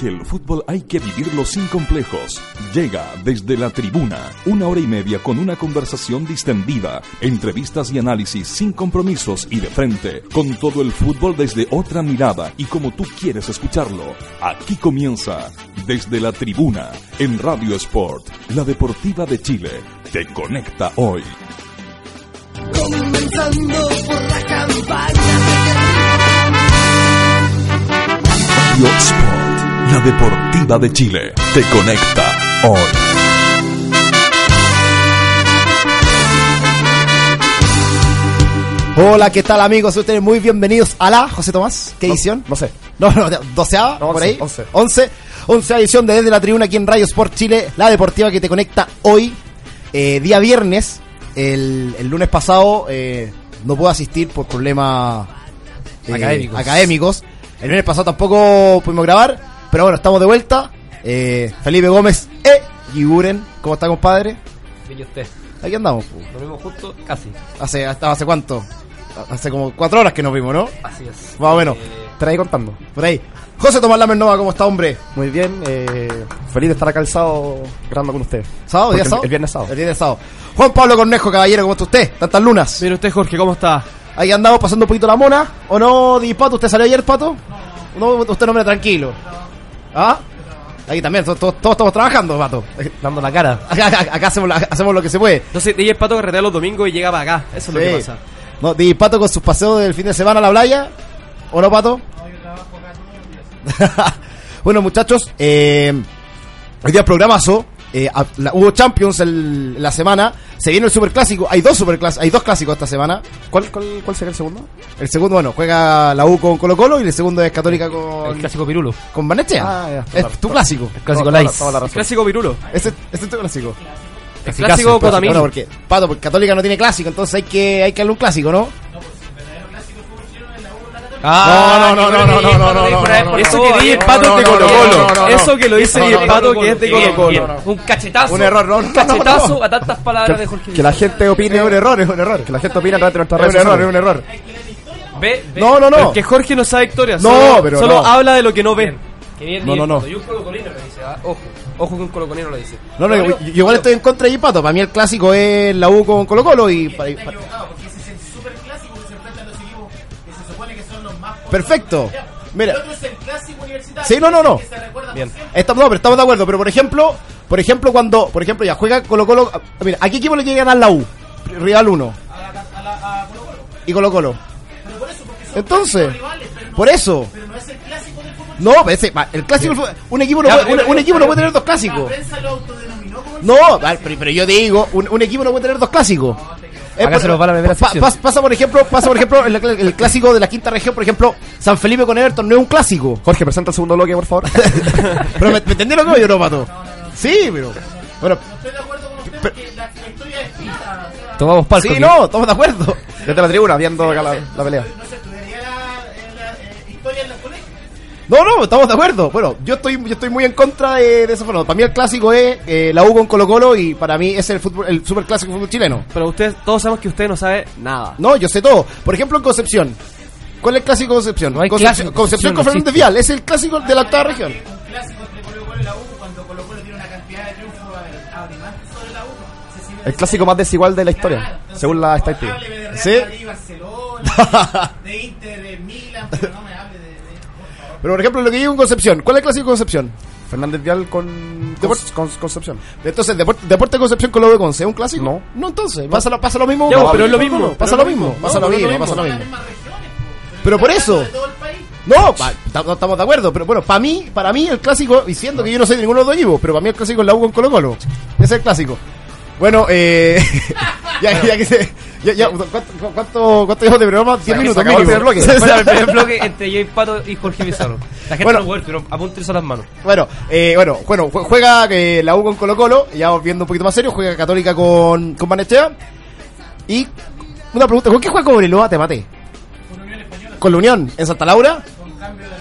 Porque el fútbol hay que vivirlo sin complejos. Llega desde la tribuna, una hora y media con una conversación distendida, entrevistas y análisis sin compromisos y de frente, con todo el fútbol desde otra mirada y como tú quieres escucharlo. Aquí comienza desde la tribuna, en Radio Sport, la deportiva de Chile. Te conecta hoy. Comenzando por la campaña. Radio Sport, la deportiva de Chile. Te conecta hoy. Hola, ¿qué tal amigos? Ustedes muy bienvenidos a la José Tomás. ¿Qué edición? No sé. No, no, doceava, No, por ahí. once. Once. Once edición de Desde la Tribuna aquí en Radio Sport Chile, la deportiva que te conecta hoy, eh, día viernes. El, el lunes pasado eh, no pude asistir por problemas eh, Académicos. académicos. El lunes pasado tampoco pudimos grabar, pero bueno, estamos de vuelta. Eh, Felipe Gómez e Giguren, ¿cómo está compadre? Bien, ¿y usted? Aquí andamos. pu. Nos vimos justo, casi. Hace, hasta hace cuánto? Hace como cuatro horas que nos vimos, ¿no? Así es. Más o menos. Trae contando. Por ahí. José Tomás Lamer Nova, ¿cómo está, hombre? Muy bien, eh, feliz de estar acá el sábado grabando con usted. ¿Sábado? ¿Día el- sábado? el viernes sábado. El viernes sábado. Juan Pablo Cornejo, caballero, ¿cómo está usted? Tantas lunas. Mire usted, Jorge, ¿cómo está? Ahí andamos pasando un poquito la mona. ¿O no, Di Pato? ¿Usted salió ayer, Pato? No. usted no me tranquilo. ¿Ah? Ahí también, todos, todos- todos estamos trabajando, Pato. Dando la cara. Acá, acá- acá hacemos, la- hacemos lo que se puede. Entonces, DJ Pato carretea los domingos y llega para acá. Eso es lo que pasa. No, Di Pato con sus paseos del fin de semana a la playa. ¿O no, Pato? bueno, muchachos, eh, hoy día programazo. Eh, a- la- hubo Champions el- la semana. Se viene el Superclásico. Hay dos superclásicos, hay dos clásicos esta semana. ¿Cuál, cuál, cuál sería el segundo? El segundo, bueno, juega la U con Colo Colo y el segundo es Católica con, El clásico Pirulo. con Barnechea. Ah, ya. Es tu clásico. Clásico Toda- Lice. El clásico Pirulo. Ese, ese es tu clásico. El clásico Cotamín. Bueno, porque, Pato, porque Católica no tiene clásico, entonces hay que, hay que darle un clásico, ¿no? Ah, No, no, no, no, no, no, no, no, no, no. Eso que DJ Pato es de no, no, Colo no, no, Colo. no, no. Eso que lo dice No, DJ no, Pato no, que es de Colo. Colo. Un cachetazo. Un error, no, Un no, cachetazo no. a tantas palabras de Jorge. Que la gente opine. Es un error, es un error. Que la gente opine a través de nuestras Es un redes error, es un error. Ve, ve. No, no, no. Pero es que Jorge no sabe historia. No, solo, pero Solo no. habla de lo que no ve. No, no, no. Y un colocolino lo dice, ¿ah? Ojo. Ojo que un colocolino lo dice. No, no, yo, yo igual estoy en contra de Pato. Para mí el clásico es la U con Colo Colo y... para- para- Perfecto. Mira. Sí, no, no, no. Bien. Estamos, no, pero estamos de acuerdo. Pero por ejemplo, por ejemplo, cuando, por ejemplo, ya juega Colo Colo. Mira, ¿a qué equipo le quiere ganar la U? Rival 1. Y Colo Colo. Entonces, por eso. No, pero ese, va, el clásico, fue- un equipo no Ya, puede, un, un equipo no puede tener dos clásicos. No, va, pero, pero yo digo, un, un equipo no puede tener dos clásicos. Eh, Acá se nos va la primera pa- sección. pas- pasa por ejemplo, pasa por ejemplo el, el clásico de la quinta región, por ejemplo, San Felipe con Everton no es un clásico. Jorge, presenta el segundo bloque, por favor. Pero me, me entendieron que yo no, pato. Sí, pero. Bueno. Tomamos palco. Sí, aquí. no, estamos de acuerdo. Desde la tribuna, viendo acá la, la pelea. No, no, estamos de acuerdo. Bueno, yo estoy, yo estoy muy en contra de, de esa forma. Para mí el clásico es eh, la U con Colo Colo y para mí es el fútbol, el super clásico fútbol chileno. Pero usted, todos sabemos que usted no sabe nada. No, yo sé todo. Por ejemplo, en Concepción. ¿Cuál es el clásico de Concepción? No hay Concepción, clásico, Concepción Concepción con no Fernández. Vial. Es el clásico de la octava región. El clásico más desigual de la historia, según la estadística. ¿Sí? Pero por ejemplo, lo que digo en Concepción. ¿Cuál es el clásico de Concepción? Fernández Vial con Depor- Con- Concepción. entonces, Deporte, Deporte Concepción con lo de Conce, ¿es un clásico? No. No, entonces, pasa, lo- pasa lo mismo. Ya, con- pero es lo mismo, Pasa pero lo mismo, mismo. pasa No, lo pero mismo, pasa lo mismo. mismo. Pero por eso. No, no estamos de acuerdo, pero bueno, para mí, para mí el clásico, y siendo que yo no soy de ninguno de los dos pero para mí el clásico es la U con Colo Colo. Ese es el clásico. Bueno, eh, ya, ya que se, ya, ya, ¿cuánto, cuánto, cuánto llevamos de programa? 10 minutos, acabó el mínimo. primer bloque. Sí, sí. Bueno, el primer bloque entre yo y Pato y Jorge Pizarro. La gente Bueno. no puede, pero apúntense a las manos. Bueno, eh, bueno, bueno, jue- juega eh, la U con Colo Colo, ya vamos viendo un poquito más serio, juega Católica con, con Banechea. Y una pregunta, ¿con qué juega Cobreloa? Te maté. Con la Unión, en Santa Laura. ¿Qué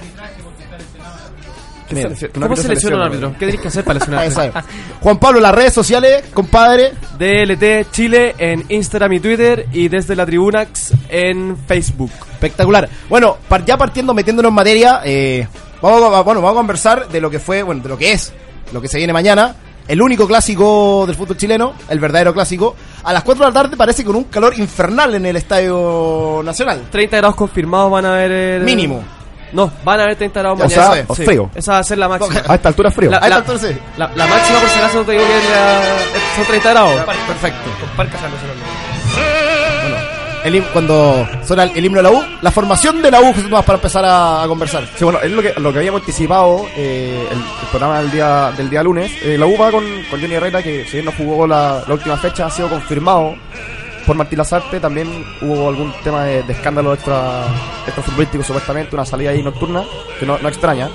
Mira, selección? ¿Cómo Una selecciona un árbitro? ¿Qué tienes que hacer para lesionar? esa es. Juan Pablo, las redes sociales, compadre. DLT Chile en Instagram y Twitter y desde la Tribunax en Facebook. Espectacular. Bueno, ya partiendo, metiéndonos en materia, eh, vamos, a, bueno, vamos a conversar de lo que fue, bueno, de lo que es, lo que se viene mañana. El único clásico del fútbol chileno, el verdadero clásico. A las 4 de la tarde parece con un calor infernal en el Estadio Nacional. 30 grados confirmados van a haber... el- Mínimo. No, van a haber 30 grados O mañana. sea, eso es. o frío. Esa va a ser la máxima. A esta altura es frío. La- A esta altura sí. La, la máxima por si acaso te digo que es la- son 30 grados. Perfecto. Con parcas nacionales. El, him- cuando suena el, el himno de la U, la formación de la U, Jesús Tomás, para empezar a, a conversar. Sí, bueno, es lo que, lo que habíamos anticipado eh, el, el programa del día, del día lunes. Eh, la U va con, con Johnny Herrera, que si bien no jugó la, la última fecha, ha sido confirmado por Martín Lazarte. También hubo algún tema de, de escándalo extra, extra futbolístico, supuestamente, una salida ahí nocturna, que no, no extraña.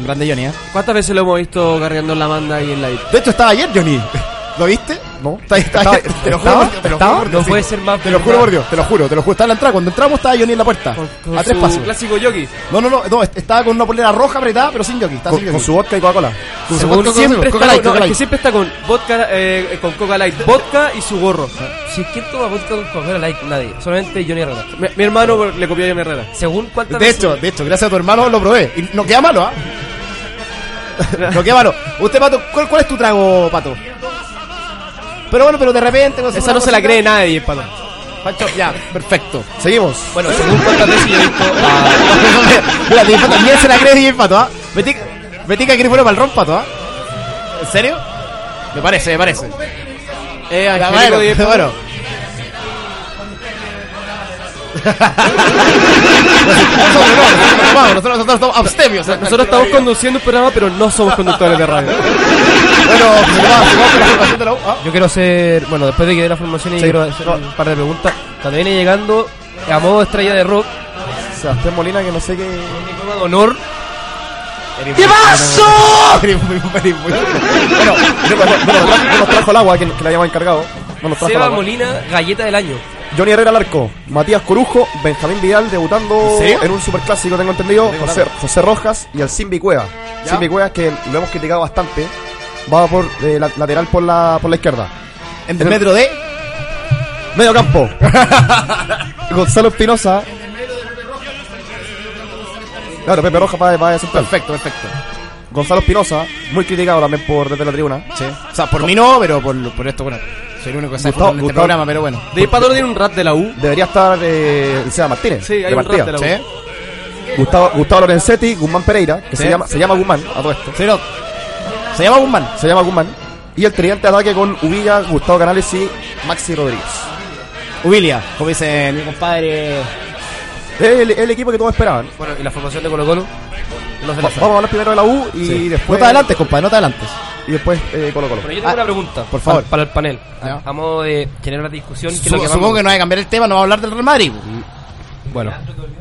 Grande Johnny, ¿eh? ¿Cuántas veces lo hemos visto cargando en la manda y en la De hecho, estaba ayer Johnny. ¿Lo viste? ¿No? Está, está, Estaba- te lo juro, te lo juro por Dios, No puede ser más Te lo juro por Dios, te lo juro, te lo juro. Estaba en la entrada. Cuando entramos estaba Johnny en la puerta. Con, con a tres su pasos. clásico jockey. No, no, no, no, estaba con una polera roja apretada, pero sin jockey. Estaba Con, sin con jockey. su vodka y Coca-Cola. Con su Según vodka, siempre Coca está, es siempre está con vodka, eh, con Coca Light, vodka y su gorro. Si quién toma vodka con Coca Light, nadie. Solamente Johnny Herrera. Mi, mi hermano le copió a Johnny Herrera. Según cuántas De hecho, de hecho, gracias a tu hermano lo probé. Y no queda malo, ¿ah? no queda malo. Usted, Pato, ¿cuál, cuál es tu trago, Pato? Pero bueno, pero de repente... Esa no se la cree nadie, Pato. Pancho, ya, perfecto. Seguimos. Bueno, según cuántas veces yo he visto a... Mira, DJ Pato, también se la cree DJ Pato, ¿ah? Betty que quiere fuera para el ron, Pato, ¿ah? ¿En serio? Me parece, me parece. Eh, Ya, Angélico bueno, Nosotros no, nosotros no vamos, nosotros, nosotros estamos abstemios. Nosotros estamos conduciendo un programa, pero no somos conductores de radio. Bueno. ¿ah? Yo quiero hacer, bueno, después de que dé la formación, y quiero hacer un par de preguntas. Cuando viene llegando, a modo estrella de rock, Sebastián Molina, que no sé qué. de honor, ¿Qué pasó? Bueno, no, no, no nos trajo, el agua que, que le habíamos encargado. Seba. Molina, galleta del año. Johnny Herrera al arco, Matías Corujo, Benjamín Vidal debutando ¿En un superclásico, tengo entendido, José. José Rojas y el Simbi Cueva. Ya. Simbi Cueva que lo hemos criticado bastante, va por eh, la- lateral por la, por la izquierda. En el metro de. Medio campo. Gonzalo Espinosa. Claro, Pepe va de central. Perfecto, perfecto. Gonzalo Espinosa, muy criticado también por desde la tribuna. Sí. O sea, por mí no, pero por, por esto, bueno. Soy el único que sabe en este programa, pero bueno. De no tiene un rap de la U. Debería estar eh, el Seba Martínez. Sí, hay de un rap de la U. ¿Sí? Gustavo, Gustavo Lorenzetti, Guzmán Pereira, que Sí. se, llama, se llama Guzmán, a todo esto. Sí, no. Se llama Guzmán. Se llama Guzmán. Y el tridente de ataque con Uvilla, Gustavo Canales y Maxi Rodríguez. Ubilia, como dice mi compadre. Es el, el equipo que todos esperaban. Bueno, y la formación de Colo Colo. No se la sabe. Vamos a hablar primero de la U y Sí. después. No te adelantes, compadre, no te adelantes. Y después eh, Colo Colo. Pero yo tengo Ah, una pregunta. por favor. Para, para el panel. Ya. A modo de generar una discusión. Que es lo Supongo, que supongo vamos- que no hay que cambiar el tema, no va a hablar del Real Madrid. Bueno,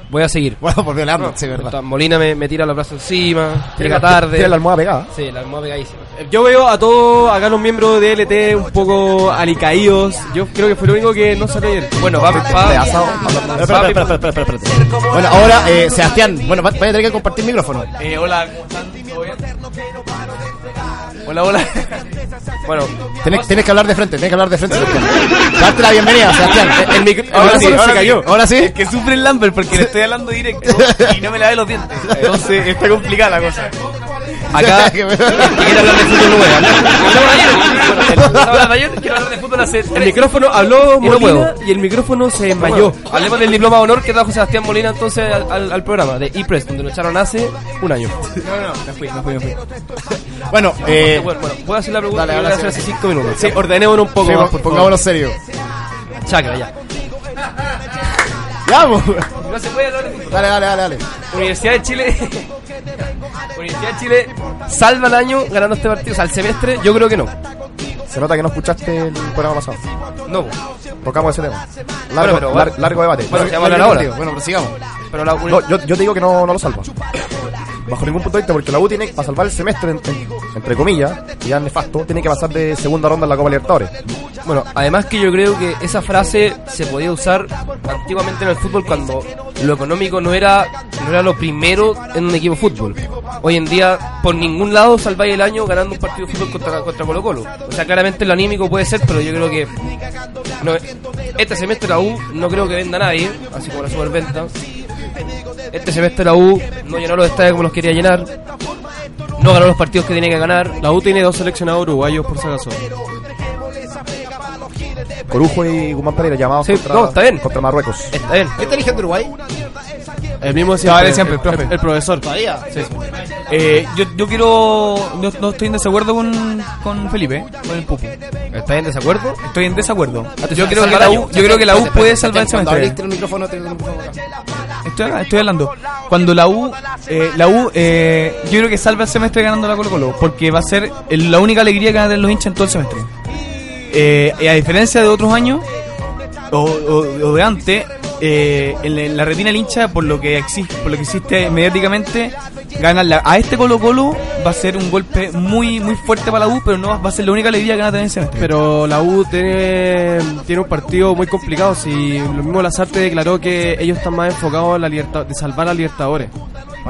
voy a seguir. Bueno, por violando, sí, verdad. Molina me, me tira los brazos encima. Llega la- tarde. Tiene la almohada pegada. Sí, la almohada pegadísima. Eh, Yo veo a todos acá los miembros de LT un poco alicaídos. Yo creo que fue lo único que no salió ayer. Bueno, va, va, De asado, hablando de- Espera, espera, espera, espera, espera, espera. Bueno, ahora, eh, Sebastián, bueno, va- vaya a tener que compartir micrófono. Eh, hola, ¿cómo están? ¿Todo bien? Hola, hola. Bueno, Tienes, tienes que hablar de frente, tienes que hablar de frente, Sebastián. Darte la bienvenida, Sebastián. el, el micro- Ahora el sí, ahora se cayó. Ahora sí. Es que sufre el Lambert porque le estoy hablando directo y no me lavé los dientes. Entonces está complicada la cosa. Acá, quiero hablar de fútbol nuevo. Hablamos ayer. Ayer, quiero hablar de fútbol Hace el micrófono habló Molina y el micrófono se desmayó. Hablemos del diploma de honor que trajo Sebastián Molina entonces al, al- al programa de ePress, donde lo echaron hace un año. No, no, me fui, me fui, me fui. Bueno, eh, bueno, bueno, voy a hacer la pregunta Dale, que dale, voy a hacer sí. hace 5 minutos. Sí, ordenémonos un poco sí, más, por favor. pongámonos serio. Chacra, ya. Ya. No se puede hablar de fútbol. Dale, dale, dale, dale. Universidad de Chile. Universidad de Chile salva el año ganando este partido. O sea, el semestre, yo creo que no. Se nota que no escuchaste el programa pasado. No. Tocamos ese tema. Largo, pero- lar- largo debate. Bueno, Yo- ya vamos a hablar ahora. Bueno, prosigamos. Pero la no, yo, yo te digo que no, no lo salva. Bajo ningún punto de vista, porque la U tiene, para salvar el semestre, en- en- entre comillas, y ya nefasto, tiene que pasar de segunda ronda en la Copa Libertadores. Bueno, además que yo creo que esa frase se podía usar antiguamente en el fútbol cuando lo económico no era no era lo primero en un equipo fútbol. Hoy en día, por ningún lado salváis el año ganando un partido de fútbol contra, contra Colo Colo. O sea, claramente lo anímico puede ser, pero yo creo que este semestre la U no creo que venda a nadie, así como la superventa. Este semestre la U no llenó los estadios como los quería llenar. No ganó los partidos que tenía que ganar. La U tiene dos seleccionados uruguayos por si acaso. Corujo y Guzmán Pereira llamados Sí, contra, no, está bien. contra Marruecos. Está bien. ¿Qué te eligen de Uruguay? El mismo siempre, siempre, el, profe. el- el profesor. Todavía. Eh, yo, yo quiero. No, no estoy en desacuerdo con, con Felipe, con el Pupu. ¿Estás en desacuerdo? Estoy en desacuerdo. Yo creo que la U, yo creo que la U puede salvar el semestre. abriste el micrófono, tenés el micrófono acá. Estoy acá, estoy hablando. Cuando la U, eh, la U, eh, yo creo que salva el semestre ganando la Colo Colo, porque va a ser la única alegría que van a tener los hinchas en todo el semestre. Eh, y a diferencia de otros años, o, o- o de antes, eh, en, la- en la retina del hincha, por lo que existe, por lo que existe mediáticamente, ganar la- a este Colo Colo va a ser un golpe muy muy fuerte para la U, pero no va- a ser la única alegría que van a tener en el semestre. Pero la U tiene, tiene un partido muy complicado. Si lo mismo Lazarte declaró que ellos están más enfocados en la libertad, de salvar a Libertadores.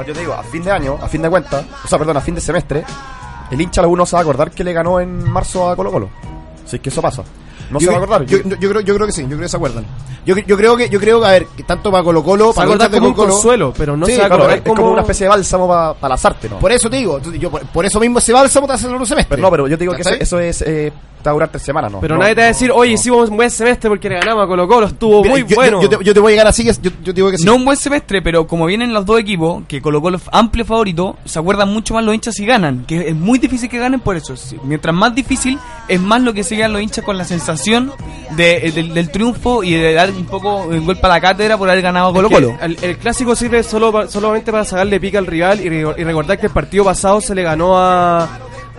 Yo te digo, a fin de año, a fin de cuenta, o sea, perdón, a fin de semestre, el hincha la U no se va a acordar que le ganó en marzo a Colo Colo. Si es que eso pasa. No se va a acordar. Yo, yo, yo creo, yo creo que sí, yo creo que se acuerdan. Yo, yo creo que, yo creo que, a ver, que tanto para Colo Colo, para acordar como un Colo Colo, consuelo, pero no Sí, se va a Claro, acordar es, es como una especie de bálsamo para la Lazarte, ¿no? Por eso te digo, yo, por, por eso mismo ese bálsamo te hace un semestre. Pero no, pero yo te digo que eso, eso es, eh, te va a durar tres semanas, ¿no? Pero No, nadie te va a decir, oye, hicimos un buen semestre porque le ganamos a Colo Colo, estuvo Mira, muy yo, bueno. Yo, yo te, yo te voy a llegar así, que- yo, yo te digo que sí. No un buen semestre, pero como vienen los dos equipos, que colocó los amplio favorito, se acuerdan mucho más los hinchas si ganan, que es muy difícil que ganen por eso. Mientras más difícil, es más lo que se los hinchas con la sensación de, eh, del, del triunfo y de dar un poco un golpe a la cátedra por haber ganado Colo Colo. El, el clásico sirve solo solamente para sacarle pica al rival y, re- y recordar que el partido pasado se le ganó a,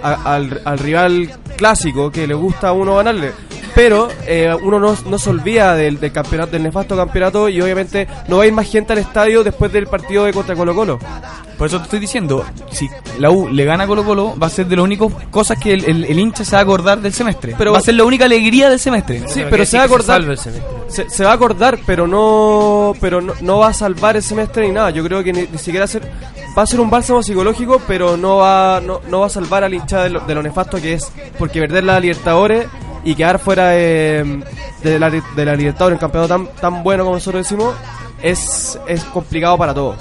a- al, al rival clásico que le gusta a uno ganarle. Pero eh, uno no, no se olvida del, del campeonato, del nefasto campeonato y obviamente no va a ir más gente al estadio después del partido de contra Colo Colo. Por eso te estoy diciendo, si la U le gana a Colo Colo, va a ser de las únicas cosas que el, el- el hincha se va a acordar del semestre. Pero- va a ser la única alegría del semestre. Sí, pero se va a acordar. Se, se va a acordar, pero no pero no, no va a salvar el semestre ni nada. Yo creo que ni, ni siquiera ser, va a ser un bálsamo psicológico, pero no va no, no va a salvar al hincha de lo, de lo nefasto que es. Porque perder la Libertadores y quedar fuera de, de la, de la Libertadores, un campeonato tan, tan bueno como nosotros decimos, es, es complicado para todos.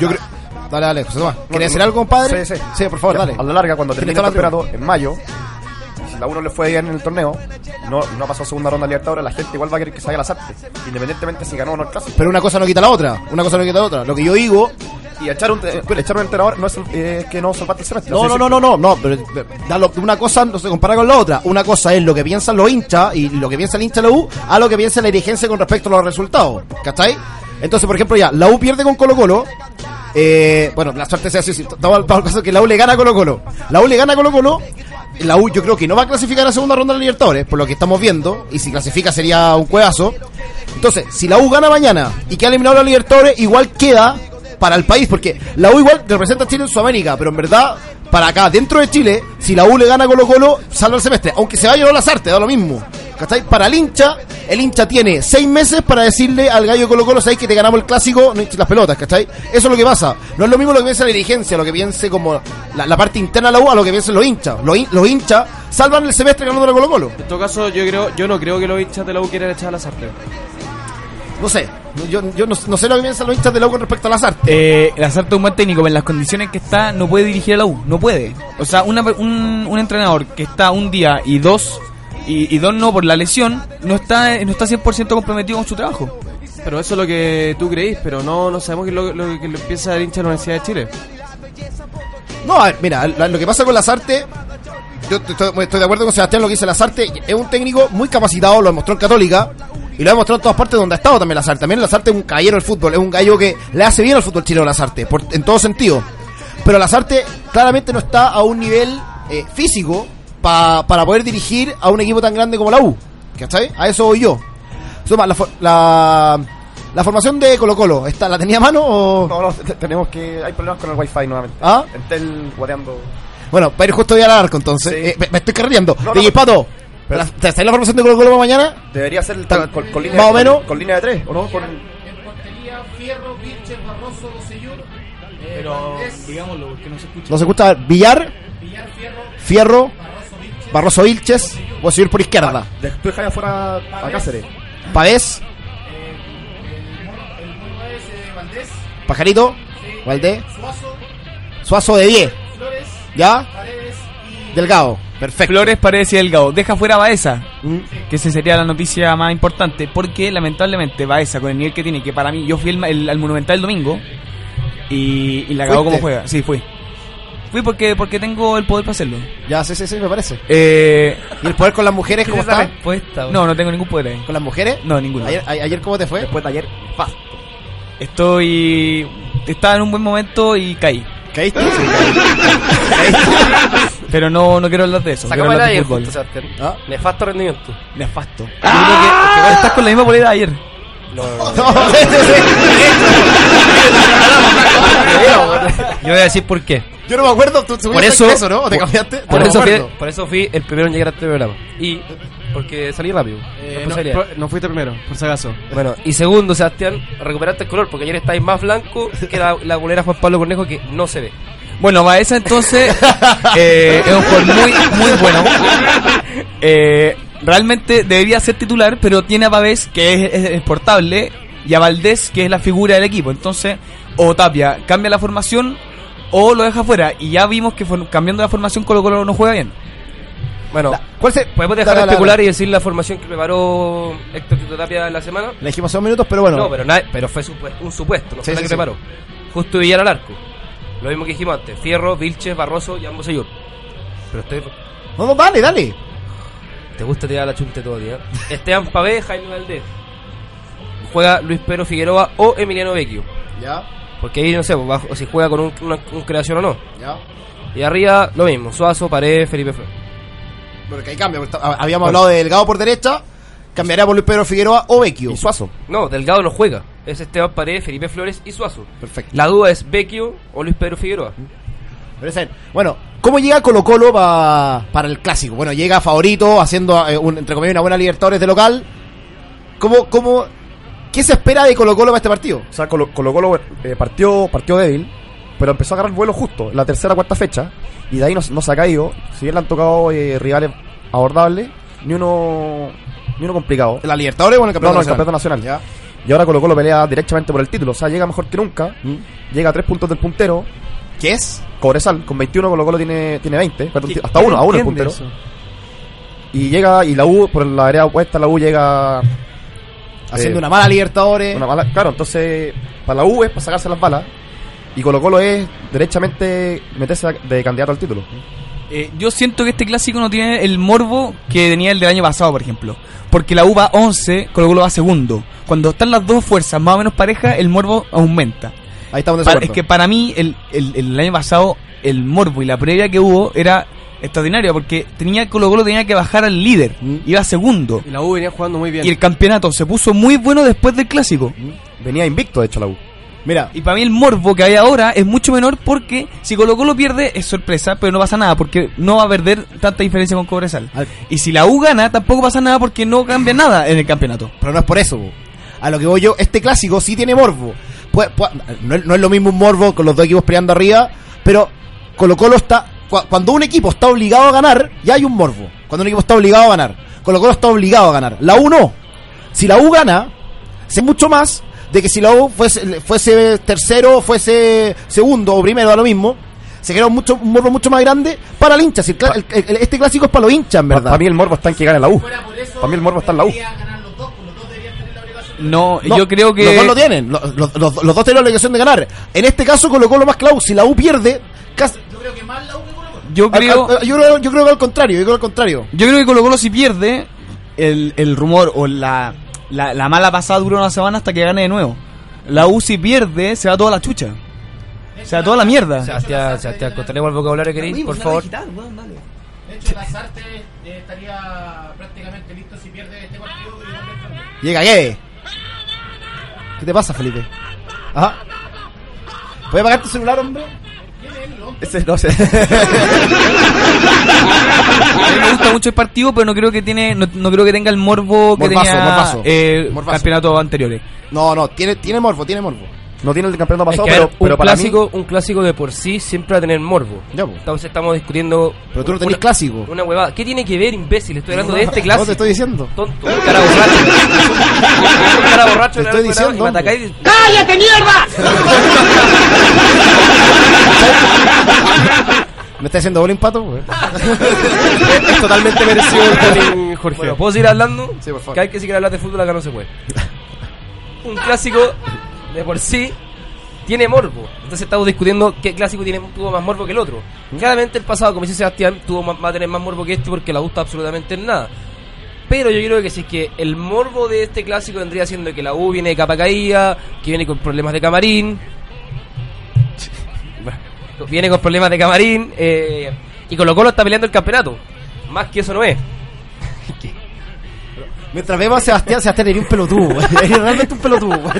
Yo creo. Dale, dale, José Tomás. No, ¿Querías no, decir algo, compadre? Sí, sí. Sí, por favor, Ya, dale. A la larga, cuando termine el campeonato en mayo, si la uno le fue bien en el torneo, no, no pasó segunda ronda de Libertadores, la gente igual va a querer que salga la Lazarte, independientemente si ganó o no el clásico. Pero una cosa no quita la otra. Una cosa no quita la otra. Lo que yo digo. Y echar un, eh, echar un entrenador no es eh, que no salvaste el semestre. No, no, no, no, no, no, pero da una cosa no se compara con la otra. Una cosa es lo que piensan los hinchas y lo que piensa el hincha de la U a lo que piensa la dirigencia con respecto a los resultados. ¿Cachai? Entonces, por ejemplo, ya, la U pierde con Colo Colo. Eh, bueno, la suerte sea así. sí, Estamos al caso que la U le gana a Colo Colo. La U le gana a Colo Colo. La U yo creo que no va a clasificar a segunda ronda de la Libertadores, por lo que estamos viendo. Y si clasifica sería un cuevazo. Entonces, si la U gana mañana y queda eliminado la Libertadores, igual queda para el país, porque la U igual representa a Chile en Sudamérica, pero en verdad, para acá, dentro de Chile, si la U le gana Colo Colo, salva el semestre, aunque se vaya a las artes, da lo mismo. ¿Cachai? Para el hincha, el hincha tiene seis meses para decirle al gallo de Colo Colo, sabéis que te ganamos el clásico, las pelotas, ¿cachai? Eso es lo que pasa. No es lo mismo lo que piensa la dirigencia, lo que piense como la, la parte interna de la U, a lo que piensen los hinchas. Los, los hinchas salvan el semestre ganando a Colo Colo. En todo caso, yo creo yo no creo que los hinchas de la U quieran echar a la sartén. No sé, yo, yo no, no sé lo que piensan los hinchas de la U con respecto a las artes. Eh, el Azarte es un buen técnico, pero en las condiciones que está no puede dirigir a la U, no puede. O sea, una- un, un entrenador que está un día y dos Y, y Don no, por la lesión, no está, no está 100% comprometido con su trabajo. Pero eso es lo que tú creís, pero no, no sabemos qué es lo, lo que le piensa el hincha de la Universidad de Chile. No, a ver, mira, la- lo que pasa con Lazarte, yo estoy de acuerdo con Sebastián lo que dice Lazarte, es un técnico muy capacitado, lo demostró en Católica y lo ha demostrado en todas partes donde ha estado también Lazarte. También Lazarte es un caballero del fútbol, es un gallo que le hace bien al fútbol chileno Lazarte, por, en todo sentido. Pero Lazarte claramente no está a un nivel eh, físico pa- para poder dirigir a un equipo tan grande como la U. ¿Cachai? A eso voy yo. Suma, la, la, la formación de Colo Colo, ¿está, ¿la tenía a mano o...? No, no, te- tenemos que. Hay problemas con el wifi nuevamente. ¿Ah? Entel guateando. Bueno, para ir justo ya al arco entonces. Sí. Eh, me, me estoy carreando. No, no, DJ Pato, pero- ¿la- ¿te está la formación de Colo Colo para mañana? Debería ser Está- con, con- con línea más o menos. Con, línea de tres, ¿o no? Con, Pero, digámoslo, porque no se escucha. No se escucha Villar, Fierro, Barroso Vilches, voy a seguir por izquierda. de- tú dejas afuera a Cáceres. Pavés, Pajarito, Valdés, Suazo de 10. ¿Ya? Delgado, perfecto. Flores, Paredes y Delgado. Deja fuera a Baeza, Mm. que esa sería la noticia más importante, porque lamentablemente Baeza, con el nivel que tiene, que para mí, yo fui el- el- al Monumental el domingo y, y la cagó como juega. Sí, fui. Fui porque, porque tengo el poder para hacerlo. Ya, sí, sí, sí, me parece. Eh, ¿Y el poder con las mujeres cómo está? respuesta, no, no tengo ningún poder ahí. ¿Con las mujeres? No, ninguno. Ayer, a- ayer ¿cómo te fue? Después de ayer, paz. Estoy. Estaba en un buen momento y caí. ¿Caíste? Pero no, no quiero hablar de eso. Sacamos hablar de ayer, justo, Sebastián. ¿Ah? Nefasto rendimiento. Nefasto. Yo creo que, que estás con la misma polera de ayer. No. Yo voy a decir por qué. Yo no me acuerdo, tú subiste Por eso- eso, ¿no? ¿O te cambiaste? Por No eso, fui, por eso fui el primero en llegar a este programa. Y porque salí rápido. Eh, no, pro- no fuiste primero, por si acaso. Bueno, y segundo, Sebastián, recuperaste el color porque ayer estáis más blanco que la, la bolera Juan Pablo Cornejo que no se ve. Bueno, Baeza entonces eh, es un jugador muy, muy bueno. Eh, realmente debería ser titular, pero tiene a Pavés, que es, es exportable, y a Valdés, que es la figura del equipo. Entonces, o Tapia cambia la formación o lo deja fuera. Y ya vimos que cambiando la formación Colo Colo no juega bien. Bueno, La- ¿Cuál se? podemos dejar dale, especular y decir la formación que preparó Héctor Tito Tapia en la semana. Le dijimos dos minutos, pero bueno. No, pero, pero fue supu- un supuesto, no Sí, fue la que sí. preparó. Justo Villar al arco. Lo mismo que dijimos antes. Fierro, Vilches, Barroso y ambos Señor. Pero estoy... No, no, dale, dale. Te gusta tirar la chunte todo, día. Esteban Pavé, Jaime Valdés. Juega Luis Pedro Figueroa o Emiliano Vecchio. Ya, Porque ahí no sé si juega con un, una, un creación o no. ya. Y arriba lo mismo, Suazo, Paredes, Felipe Flores. Porque hay cambio. porque Habíamos hablado de Delgado por derecha. Cambiaría por Luis Pedro Figueroa o Vecchio. Y Suazo. No, Delgado no juega. Es Esteban Paredes, Felipe Flores y Suazo. Perfecto. La duda es Vecchio o Luis Pedro Figueroa. Bien. Bueno, ¿cómo llega Colo Colo pa- para el clásico? Bueno, llega favorito, haciendo, eh, un, entre comillas, una buena Libertadores de local. ¿Cómo, cómo, ¿Qué se espera de Colo Colo para este partido? O sea, Colo Colo, Colo, eh, partió, partió débil, pero empezó a agarrar vuelo justo, en la tercera cuarta fecha, y de ahí no, no se ha caído. Si bien le han tocado eh, rivales abordables, ni uno, ni uno complicado. ¿En la Libertadores o en el No, Campeonato no, el Nacional? campeonato nacional. Y ahora Colo Colo pelea directamente por el título, o sea, llega mejor que nunca, ¿Mm? llega a tres puntos del puntero, ¿Qué es? Cobresal, con 21 Colo Colo tiene, tiene 20, perdón, ¿Qué- hasta uno, a uno el puntero. eso? Y llega, y la U, por la área opuesta, la U llega Haciendo Eh, una mala Libertadores. Una bala, claro, entonces para la U es para sacarse las balas y Colo Colo es derechamente meterse de candidato al título. Eh, yo siento que este clásico no tiene el morbo que tenía el del año pasado, por ejemplo. Porque la U va 11, Colo Colo va segundo. Cuando están las dos fuerzas más o menos parejas, el morbo aumenta. Ahí estamos de es que para mí, el, el- el año pasado, el morbo y la previa que hubo era extraordinaria, porque tenía Colo Colo tenía que bajar al líder, Mm. iba segundo. Y la U venía jugando muy bien. Y el campeonato se puso muy bueno después del clásico. Venía invicto, de hecho, la U. Mira, Y para mí el morbo que hay ahora es mucho menor porque si Colo Colo pierde es sorpresa, pero no pasa nada porque no va a perder tanta diferencia con Cobresal. Al- Y si la U gana tampoco pasa nada porque no cambia nada en el campeonato. pero no es por eso. A lo que voy yo, este clásico sí tiene morbo. Pues, pues, no, es- no es lo mismo un morbo con los dos equipos peleando arriba, pero Colo Colo está... cua- Cuando un equipo está obligado a ganar, ya hay un morbo. Cuando un equipo está obligado a ganar. Colo Colo está obligado a ganar. La U no. Si la U gana, sé mucho más de que si la U fuese, fuese tercero, fuese segundo o primero, da lo mismo. se crea un, mucho, un morbo mucho más grande para el hincha. Si el el- el- este clásico es para los hinchas, en verdad. Para mí el morbo está en que gane la U. Para mí el morbo está en la U. No, No, yo creo que. Los dos lo tienen. Los, los- los- los dos tienen la obligación de ganar. En este caso colocó lo más claro. Si la U pierde, casi- Yo creo. al- yo, creo, yo creo que al contrario. Yo creo al contrario. Yo creo que Colo Colo si pierde, el, el rumor o la, la, la mala pasada dura una semana hasta que gane de nuevo. La U si pierde, se va toda la chucha. Se va toda la mierda. Sebastián, Sebastián, contaremos el vocabulario que queréis, por favor. De hecho, Lazarte eh, estaría prácticamente listo si pierde este partido. Llega, ¿qué? ¿Qué te pasa, Felipe? Ajá. ¿Puedes apagar tu celular, hombre? Ese no sé. A mí me gusta mucho el partido, pero no creo que tiene, no, no creo que tenga el morbo que Morbazo, tenía morbazo. eh, Morbazo. campeonatos anteriores. No, no, tiene, tiene morbo, tiene morbo. No tiene el campeonato Es pasado, que, a pero, ver, pero un, para clásico, un clásico de por sí siempre va a tener morbo. Ya. Entonces estamos discutiendo. Pero tú no tenés una- clásico. Una huevada. ¿Qué tiene que ver, imbécil? Estoy hablando de este No clásico. te estoy diciendo. Tonto, un cara borracho. un cara borracho Te en estoy diciendo, y me atacáis. ¡Cállate, mierda! ¿Me está haciendo bullying, pato? güey? Es totalmente merecido el bullying, Jorge. Bueno, ¿puedo seguir hablando? Sí, por favor. Que hay que seguir hablar de fútbol, acá no se puede. Un clásico de por sí tiene morbo. Entonces estamos discutiendo qué clásico tiene, tuvo más morbo que el otro. Claramente el pasado, como dice Sebastián, tuvo más, va a tener más morbo que este porque la gusta absolutamente en nada. Pero yo creo que si es que el morbo de este clásico vendría siendo que la U viene de capa caída, que viene con problemas de camarín. Viene con problemas de camarín eh, y Colo Colo está peleando el campeonato. Más que eso no es. Mientras vemos a Sebastián, Sebastián eres un pelotudo. Eres realmente un pelotudo.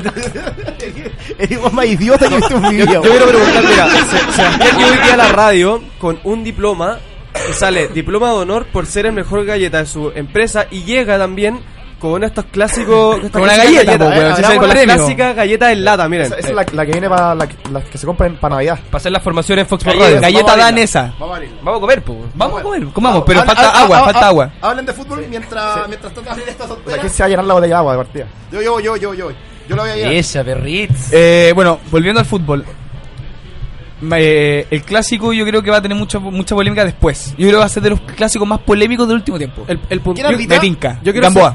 igual más idiota que he visto en mi vida. Yo quiero preguntar, mira, Se- Sebastián llegó hoy día a la radio con un diploma y sale diploma de honor por ser el mejor galleta de su empresa y llega también con estos clásicos estas Con una galleta, po, galletas, weón, eh, si el con las premio. clásicas galletas en lata, miren. Esa, esa es la, la que viene para la, la que se compra en para Navidad. Para hacer la formación en Fox Sports Galleta, Radio. galleta Vamos a danesa. Vamos a abrirlo. Vamos a comer, pues. Vamos a comer, comamos, pero falta agua, falta agua. Hablen de fútbol mientras, mientras tratan de abrir esta O sea, tontera. ¿quién se va a llenar la botella de agua de partida? Yo, yo, yo, yo, yo. Yo lo voy a llevar. Esa, perritz. Eh, bueno, volviendo al fútbol. Eh, el clásico yo creo que va a tener mucha mucha polémica después. Yo creo que va a ser de los clásicos más polémicos del último tiempo. El, el punto- ¿Quién arbitra? de Tinca, Yo Gamboa.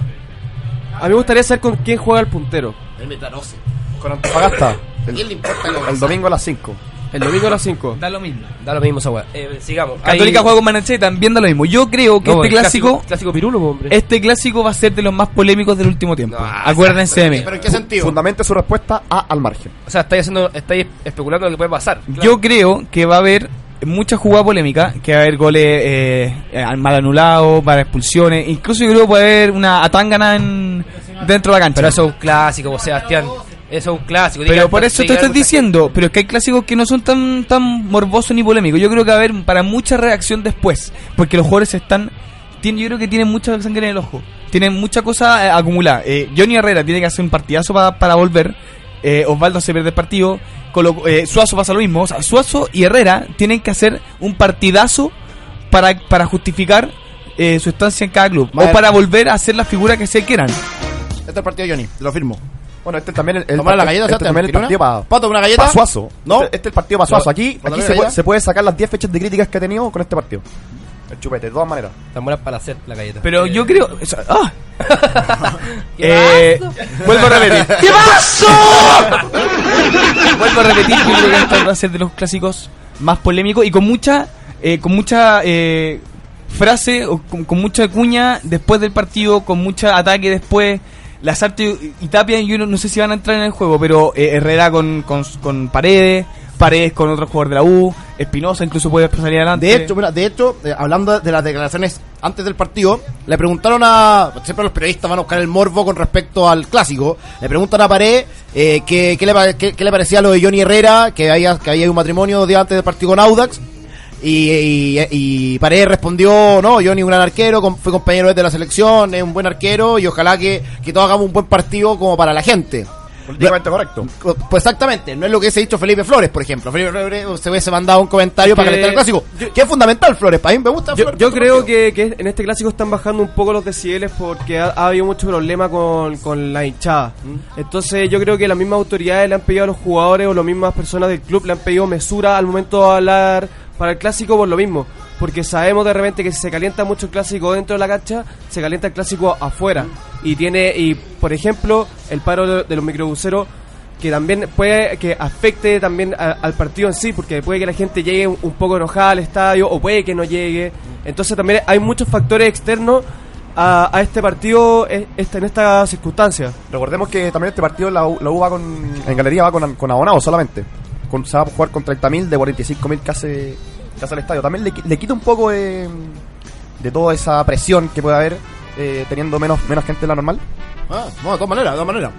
A mí me gustaría saber con quién juega el puntero. El metanose. Con Antofagasta. ¿A quién le importa lo que El pasa? domingo a las 5. El domingo a las 5. Da lo mismo. Da lo mismo esa weá. Eh, sigamos. Católica Ahí- juega con Manaché y también da lo mismo. Yo creo que No, este el clásico, Clásico pirulo, hombre. este clásico va a ser de los más polémicos del último tiempo. No, Acuérdense de mí. ¿Pero en qué sentido? Fundamente su respuesta A al margen. O sea, estáis, haciendo, estáis especulando lo que puede pasar. Yo creo que va a haber mucha jugada polémica, que va a haber goles eh, eh, mal anulados, para expulsiones, incluso yo creo que puede haber una atangana en, dentro de la cancha. Pero eso es un clásico, Sebastián. Eso es un clásico. Pero Diga- por eso te algo- diciendo, pero es que hay clásicos que no son tan tan morbosos ni polémicos. Yo creo que va a haber para mucha reacción después, porque los jugadores están tienen, yo creo que tienen mucha sangre en el ojo. Tienen mucha cosa eh, acumulada. Eh, Johnny Herrera tiene que hacer un partidazo pa- para volver. Eh, Osvaldo se pierde el partido. Colo- eh, Suazo pasa lo mismo. O sea, Suazo y Herrera tienen que hacer un partidazo para, para justificar eh, su estancia en cada club. Madre- O para volver a ser la figura que se quieran. Este es el partido de Johnny, lo firmo. Bueno, este también el, el, Tomar la galleta, este también el ¿quiere partido para Pato, ¿una galleta? Suazo. ¿No? Este, este es el partido para Suazo. Aquí, ¿Otra aquí se, puede, se puede sacar las 10 fechas de críticas que ha tenido con este partido. El chupete, de todas maneras. Están buenas para hacer la galleta. Pero Eh, yo creo. o sea, ¡ah! ¿Qué Eh, vuelvo a repetir. ¿Qué pasó? vuelvo a repetir, yo creo que este va a ser de los clásicos más polémicos y con mucha, eh, con mucha eh, frase o con, con mucha cuña después del partido, con mucha ataque después. Lazarte y y Tapia, yo no, no sé si van a entrar en el juego, pero eh, Herrera con, con, con Paredes, Paredes con otro jugador de la U, Espinosa incluso puede salir adelante. De hecho, de hecho, eh, hablando de las declaraciones antes del partido, le preguntaron a. Siempre los periodistas van a buscar el morbo con respecto al clásico. Le preguntan a Pared eh, qué, le, parecía lo de Johnny Herrera, que había, que había un matrimonio días antes del partido con Audax. Y, y, respondió, no, Johnny un gran arquero, fue compañero de la selección, es un buen arquero y ojalá que, que todos hagamos un buen partido como para la gente. Políticamente correcto. Co- Pues exactamente, no es lo que se ha dicho Felipe Flores, por ejemplo. Felipe Flores se hubiese mandado un comentario para calentar el clásico. que es fundamental, Flores. Para mí me gusta Yo, Flores. yo creo que, que en este clásico están bajando un poco los decibeles porque ha, ha habido mucho problema con, con la hinchada. Entonces yo creo que las mismas autoridades le han pedido a los jugadores o las mismas personas del club le han pedido mesura al momento de hablar para el clásico por lo mismo. Porque sabemos de repente que si se calienta mucho el clásico dentro de la cancha, se calienta el clásico afuera. Y tiene, y por ejemplo, el paro de, los microbuseros que también puede que afecte también a- al partido en sí, porque puede que la gente llegue un, poco enojada al estadio o puede que no llegue. Entonces también hay muchos factores externos a, a este partido eh, esta- en esta circunstancia. Recordemos que también este partido la U, la U con, en galería va con, con abonados solamente. Con, se va a jugar con 30.000 de 45.000 que hace, el estadio. También le, le quita un poco de, de toda esa presión que puede haber eh, teniendo menos, menos gente de la normal. Ah, no, de todas maneras, de todas maneras.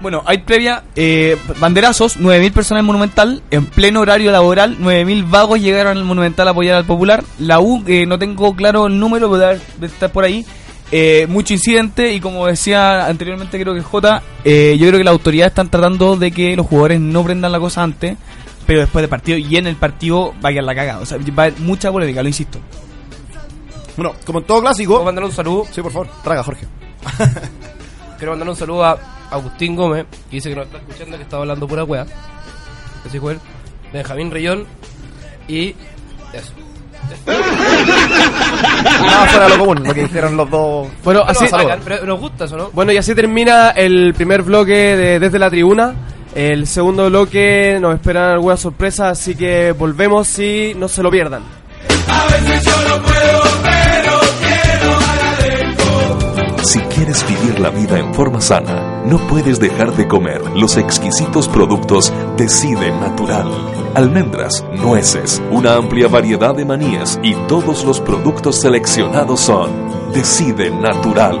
Bueno, hay previa eh, banderazos, 9.000 personas en Monumental, en pleno horario laboral, 9.000 vagos llegaron al Monumental a apoyar al Popular. La U, eh, no tengo claro el número, pero debe debe estar por ahí. Eh, mucho incidente y como decía anteriormente creo que J, eh, yo creo que las autoridades están tratando de que los jugadores no prendan la cosa antes, pero después del partido y en el partido vayan la cagada. O sea, va a haber mucha polémica, lo insisto. Bueno, como en todo clásico. Puedo mandar un saludo. Sí, por favor, traga Jorge. Quiero mandar un saludo a Agustín Gómez, que dice que nos está escuchando, que estaba hablando pura wea. Ese fue él. Benjamín Rayón y. Eso. Nada fuera de lo común, lo que dijeron los dos. Bueno, así, Bacán, pero nos gusta eso, ¿no? bueno, y así termina el primer bloque de Desde la Tribuna. El segundo bloque nos esperan algunas sorpresas, así que volvemos y no se lo pierdan. Si quieres vivir la vida en forma sana, no puedes dejar de comer los exquisitos productos Decide Natural. Almendras, nueces, una amplia variedad de manías y todos los productos seleccionados son Decide Natural.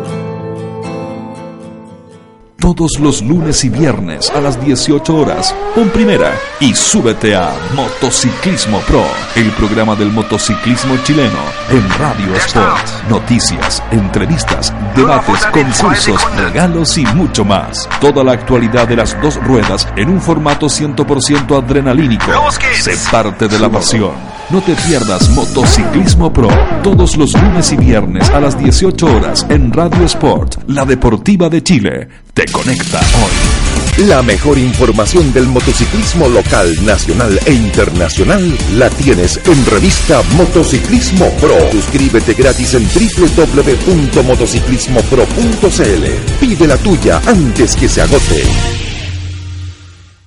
Todos los lunes y viernes a las 18 horas, pon primera y súbete a Motociclismo Pro, el programa del motociclismo chileno en Radio Sport. Noticias, entrevistas, debates, concursos, regalos y mucho más. Toda la actualidad de las dos ruedas en un formato 100% adrenalínico. Sé parte de la pasión. No te pierdas Motociclismo Pro todos los lunes y viernes a las 18 horas en Radio Sport, la deportiva de Chile. Te conecta hoy. La mejor información del motociclismo local, nacional e internacional la tienes en revista Motociclismo Pro. Suscríbete gratis en www.motociclismopro.cl. Pide la tuya antes que se agote.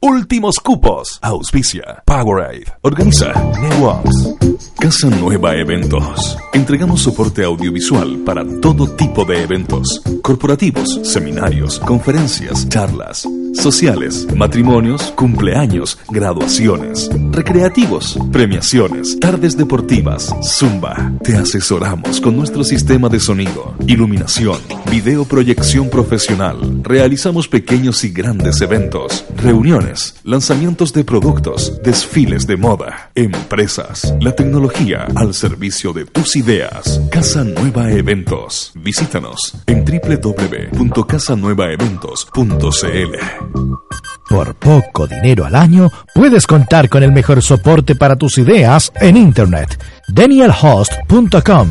Últimos cupos. Auspicia. Powerade. Organiza. Neox. Casa Nueva Eventos. Entregamos soporte audiovisual para todo tipo de eventos. Corporativos, seminarios, conferencias, charlas. sociales, matrimonios, cumpleaños, graduaciones, recreativos, premiaciones, tardes deportivas, zumba. Te asesoramos con nuestro sistema de sonido, iluminación, video proyección profesional. Realizamos pequeños y grandes eventos, reuniones, lanzamientos de productos, desfiles de moda, empresas, la tecnología al servicio de tus ideas. Casa Nueva Eventos. Visítanos en www.casanuevaeventos.cl. Por poco dinero al año, puedes contar con el mejor soporte para tus ideas en Internet. DanielHost.com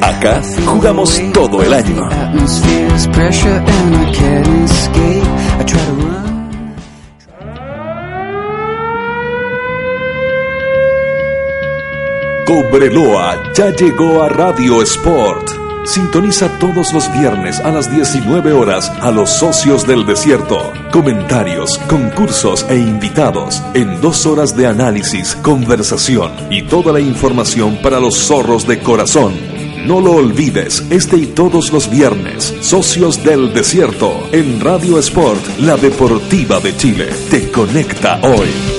Acá jugamos todo el año. Cobreloa ya llegó a Radio Sport. Sintoniza todos los viernes a las 19 horas a los socios del desierto. Comentarios, concursos e invitados en dos horas de análisis, conversación y toda la información para los zorros de corazón. No lo olvides, este y todos los viernes, Socios del Desierto, en Radio Sport, la deportiva de Chile. Te conecta hoy.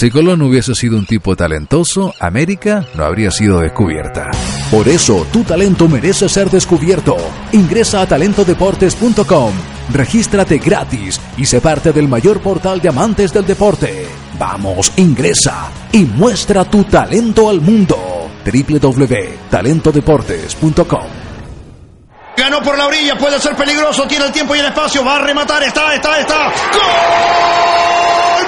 Si Colón hubiese sido un tipo talentoso, América no habría sido descubierta. Por eso, tu talento merece ser descubierto. Ingresa a talentodeportes.com, regístrate gratis y sé parte del mayor portal de amantes del deporte. Vamos, ingresa y muestra tu talento al mundo. www.talentodeportes.com Ganó por la orilla, puede ser peligroso, tiene el tiempo y el espacio, va a rematar, está, está, está. ¡Gol!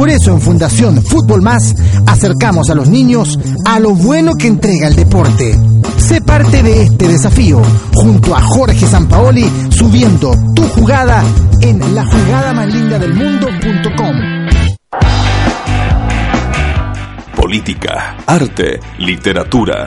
Por eso en Fundación Fútbol Más acercamos a los niños a lo bueno que entrega el deporte. Sé parte de este desafío junto a Jorge Sampaoli subiendo tu jugada en la jugada más del mundo.com. Política, arte, literatura,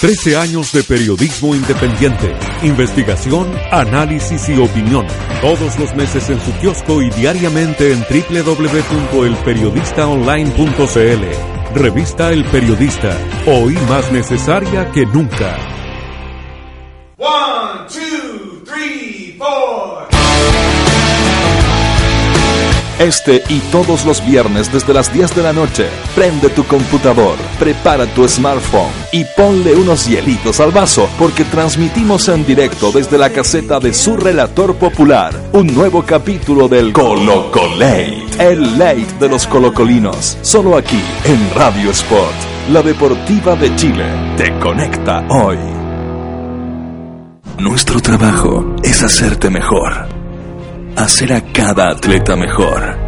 13 años de periodismo independiente, investigación, análisis y opinión. Todos los meses en su kiosco y diariamente en www.elperiodistaonline.cl. Revista El Periodista, hoy más necesaria que nunca. One, two, three, four. Este y todos los viernes desde las 10 de la noche, prende tu computador, prepara tu smartphone y ponle unos hielitos al vaso porque transmitimos en directo desde la caseta de su relator popular un nuevo capítulo del Colocolate, el late de los colocolinos, solo aquí en Radio Sport, la deportiva de Chile. Te conecta hoy. Nuestro trabajo es hacerte mejor hacer a cada atleta mejor.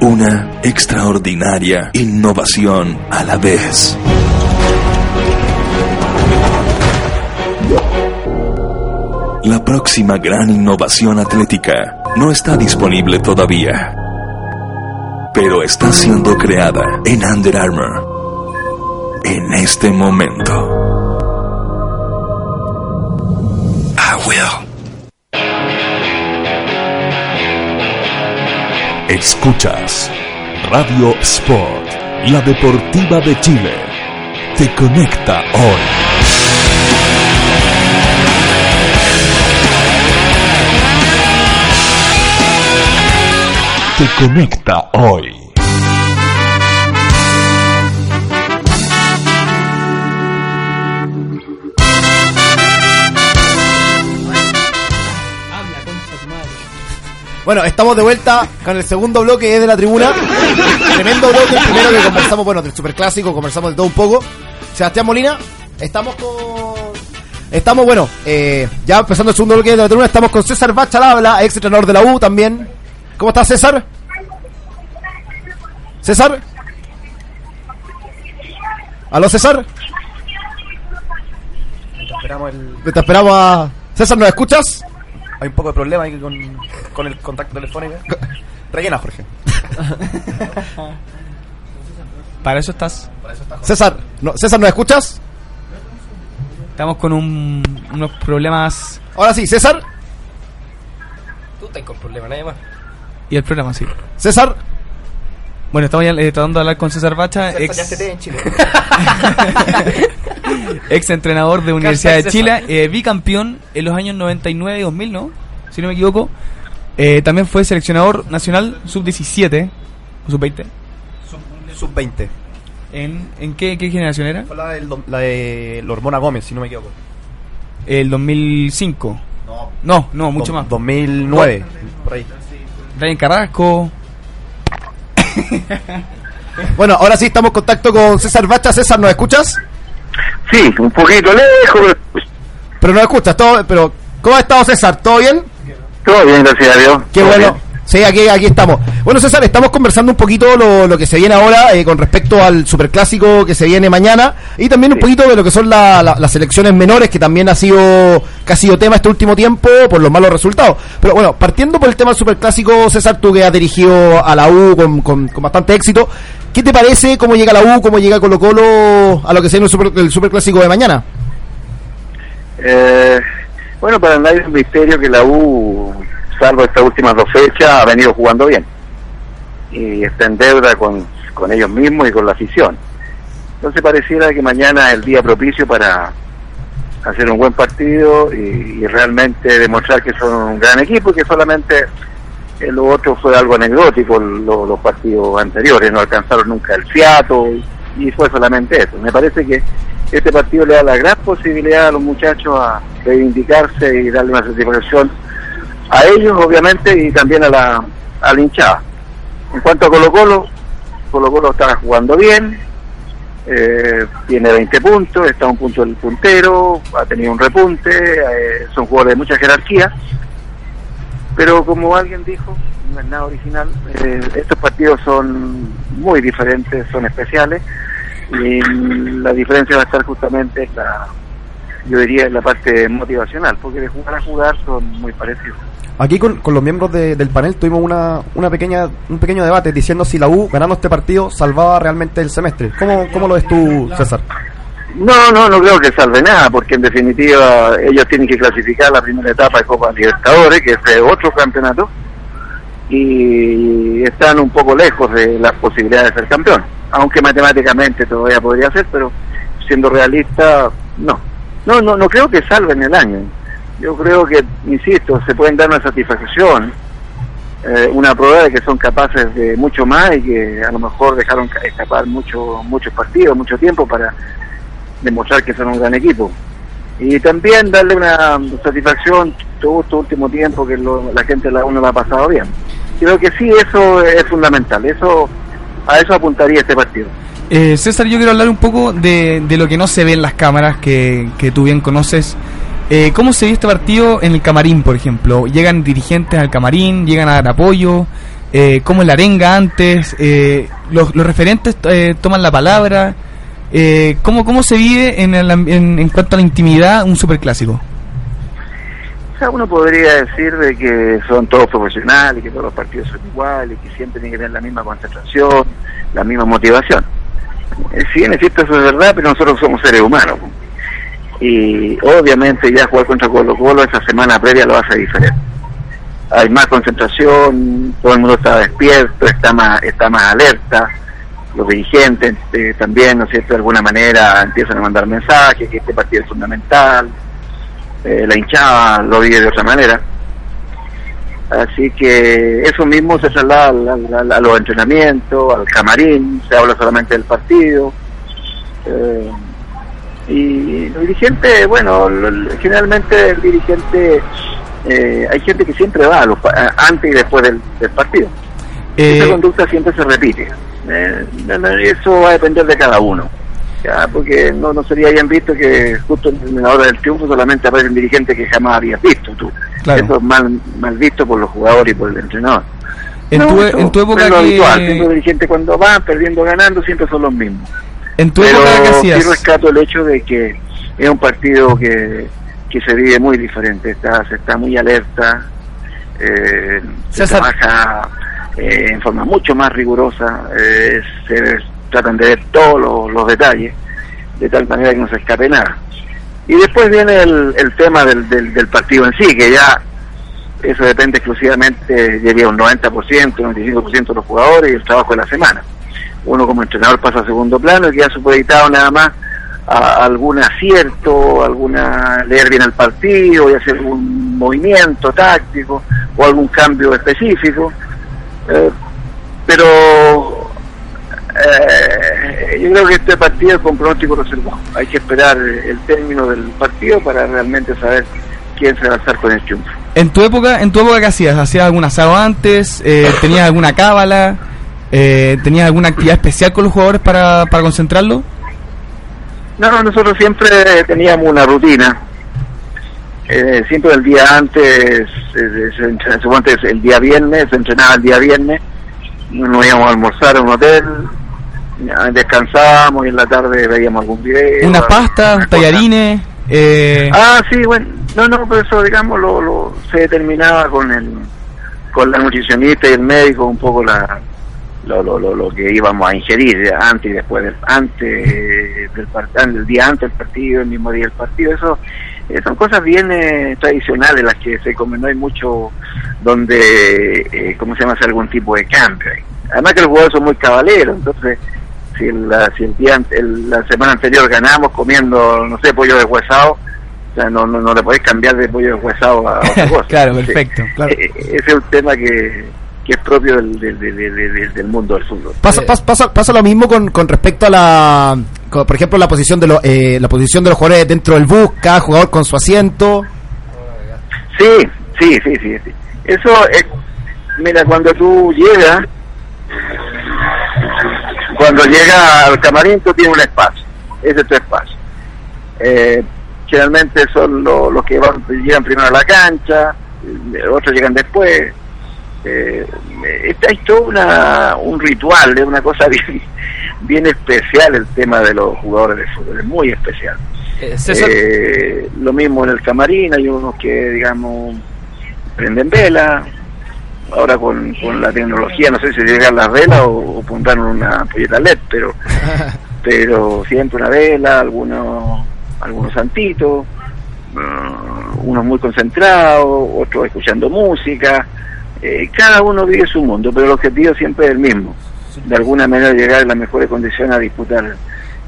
Una extraordinaria innovación a la vez. La próxima gran innovación atlética no está disponible todavía, pero está siendo creada en Under Armour en este momento. I will. Escuchas Radio Sport, la deportiva de Chile. Te conecta hoy. Te conecta hoy. Bueno, estamos de vuelta con el segundo bloque de la tribuna. Tremendo bloque, el primero que conversamos, bueno, del superclásico, conversamos de todo un poco. Sebastián Molina, estamos con... Estamos, bueno, eh, ya empezando el segundo bloque de la tribuna, estamos con César Bacha al habla, ex entrenador de la U también. ¿Cómo estás, César? ¿César? ¿Aló, César? Esperamos el... Te esperamos a... César, ¿nos escuchas? Hay un poco de problema ahí con, con el contacto telefónico. Rellena, Jorge. Para eso estás. César, no, César, ¿nos escuchas? Estamos con un- unos problemas. Ahora sí, César. Tú estás con problemas, nadie más. Y el programa, sí. César. Bueno, estamos ya, eh, tratando de hablar con César Bacha, ex, ex entrenador de Universidad de. Chile, eh, bicampeón en los años 99 y 2000, ¿no? Si no me equivoco. Eh, también fue seleccionador nacional sub-17 o sub-20. Sub-20. ¿En, en qué, qué generación era? Fue la, del la de la Hormona Gómez, si no me equivoco. El 2005. No. No, no, mucho Do- más. 2009, por ahí. Ryan Carrasco. Bueno, ahora sí estamos en contacto con César Bacha. César, ¿nos escuchas? Sí, un poquito lejos. Pero nos escuchas, todo, pero ¿cómo ha estado César? ¿Todo bien? Todo bien, gracias a Dios. Qué Todo bueno. bien. Sí, aquí, aquí estamos. Bueno, César, estamos conversando un poquito lo, lo que se viene ahora eh, con respecto al superclásico que se viene mañana y también un poquito de lo que son la- la- las selecciones menores que también ha sido que ha sido tema este último tiempo por los malos resultados. Pero bueno, partiendo por el tema del superclásico, César, tú que has dirigido a la U con, con- con bastante éxito, ¿qué te parece cómo llega la U, cómo llega Colo Colo a lo que sea el, super, el superclásico de mañana? Eh, bueno, para nadie es un misterio que la U, salvo estas últimas dos fechas, ha venido jugando bien. Y está en deuda con, con ellos mismos y con la afición. Entonces pareciera que mañana es el día propicio para hacer un buen partido y, realmente demostrar que son un gran equipo y que solamente lo otro fue algo anecdótico, lo- los partidos anteriores, no alcanzaron nunca el fiato y fue solamente eso. Me parece que este partido le da la gran posibilidad a los muchachos a reivindicarse y darle una satisfacción a ellos, obviamente, y también a la, a la hinchada. En cuanto a Colo Colo, Colo Colo está jugando bien, eh, tiene 20 puntos, está un punto del puntero, ha tenido un repunte, eh, son jugadores de mucha jerarquía, pero como alguien dijo, no es nada original, eh, estos partidos son muy diferentes, son especiales, y la diferencia va a estar justamente en la, yo diría, en la parte motivacional, porque de jugar a jugar son muy parecidos. Aquí con, con los miembros de- del panel tuvimos una, una pequeña, un pequeño debate diciendo si la U ganando este partido salvaba realmente el semestre. ¿Cómo, cómo lo ves tú, César? No, no, no creo que salve nada, porque en definitiva ellos tienen que clasificar la primera etapa de Copa Libertadores, que es otro campeonato, y están un poco lejos de las posibilidades de ser campeón, aunque matemáticamente todavía podría ser, pero siendo realista, no. No, no, no creo que salven el año. Yo creo que, insisto, se pueden dar una satisfacción, eh, una prueba de que son capaces de mucho más y que a lo mejor dejaron ca- escapar mucho, muchos partidos, mucho tiempo para demostrar que son un gran equipo. Y también darle una satisfacción todo este último tiempo que lo- la gente la UNO lo ha pasado bien. Creo que sí, eso es fundamental. Eso A eso apuntaría este partido. Eh, César, yo quiero hablar un poco de, de lo que no se ve en las cámaras que, que tú bien conoces. Eh, ¿Cómo se vio este partido en el camarín, por ejemplo? ¿Llegan dirigentes al camarín? ¿Llegan a dar apoyo? Eh, ¿Cómo es la arenga antes? Eh, los, los referentes eh, toman la palabra? Eh, ¿cómo, ¿Cómo se vive en, el en, cuanto a la intimidad un superclásico? Uno podría decir de que son todos profesionales, que todos los partidos son iguales, que siempre tienen que tener la misma concentración, la misma motivación. Eh, Si bien es cierto, eso es verdad, pero nosotros somos seres humanos. Y obviamente ya jugar contra Colo Colo esa semana previa lo hace diferente. Hay más concentración, todo el mundo está despierto, está más, está más alerta, los dirigentes eh, también, ¿no es cierto?, de alguna manera empiezan a mandar mensajes, que este partido es fundamental, eh, la hinchada lo vive de otra manera. Así que eso mismo se traslada al- a, los entrenamientos, al camarín, se habla solamente del partido. Eh, y los dirigentes, bueno, generalmente el dirigente, eh, hay gente que siempre va a los a- antes y después del, del partido. Eh, Esa conducta siempre se repite. Eh, eso va a depender de cada uno. Ya, porque no, no sería bien visto que justo en la hora del triunfo solamente aparece un dirigente que jamás habías visto tú. Claro. Eso es mal, mal visto por los jugadores y por el entrenador. En, No, tu, eso en tu época es lo que- habitual. Siempre los dirigentes cuando van perdiendo ganando siempre son los mismos. En tu Pero época sí rescato el hecho de que es un partido que, que se vive muy diferente, está, se está muy alerta, eh, se trabaja eh, en forma mucho más rigurosa, eh, se tratan de ver todos los, los detalles, de tal manera que no se escape nada. Y después viene el, el tema del, del, del partido en sí, que ya eso depende exclusivamente, diría un 90%, un 95% de los jugadores y el trabajo de la semana. Uno como entrenador pasa a segundo plano y queda supeditado nada más a algún acierto, alguna leer bien el partido y hacer algún movimiento táctico o algún cambio específico. Eh, pero eh, yo creo que este partido es con pronóstico reservado. Hay que esperar el término del partido para realmente saber quién se va a lanzar con el triunfo. En tu época, en tu época ¿qué hacías? ¿Hacías algún asado antes? Eh, ¿Tenías alguna cábala? Eh, ¿Tenías alguna actividad especial con los jugadores para, para concentrarlo? No, no, nosotros siempre teníamos una rutina. Eh, siempre el día antes, eh, el día viernes, se entrenaba el día viernes, nos íbamos a almorzar a un hotel, descansábamos y en la tarde veíamos algún video. ¿Unas pastas, tallarines? Eh, Ah, sí, bueno, no, no, pero eso, digamos, lo, lo- se determinaba con el con la nutricionista y el médico un poco la lo, lo, lo, lo que íbamos a ingerir antes y después del antes del partido, el día antes del partido, el mismo día del partido, eso eh, son cosas bien eh, tradicionales las que se comen, no hay mucho donde, eh, ¿cómo se llama?, hacer algún tipo de cambio. Además que los jugadores son muy cabaleros, entonces si, la, si el día, el- la semana anterior ganamos comiendo, no sé, pollo deshuesado, o sea, no, no, no le podés cambiar de pollo deshuesado a otra cosa. claro, perfecto. Eh, eh, Ese es un tema que, que es propio del, del, del, del- del- del mundo del fútbol. Pasa, pasa, pasa, pasa lo mismo con, con respecto a la, con, por ejemplo, la posición de los, eh, la posición de los jugadores dentro del bus, cada jugador con su asiento. Sí, sí, sí, sí. sí. Eso es, mira, cuando tú llegas, cuando llegas al camarín tú tienes un espacio, ese es tu espacio. Eh, generalmente son lo- los que van, llegan primero a la cancha, eh, otros llegan después. Eh, todo una, un ritual, es una cosa bien, bien especial el tema de los jugadores de fútbol, es muy especial. Eh, Eh, lo mismo en el camarín, hay unos que, digamos, prenden vela. Ahora con, con la tecnología, no sé si llegan las velas o, o pondrán una ampolleta LED, pero, pero siempre una vela, algunos, algunos santitos, mm, unos muy concentrados, otros escuchando música. Eh, cada uno vive su mundo, pero el objetivo siempre es el mismo. De alguna manera llegar en las mejores condiciones a disputar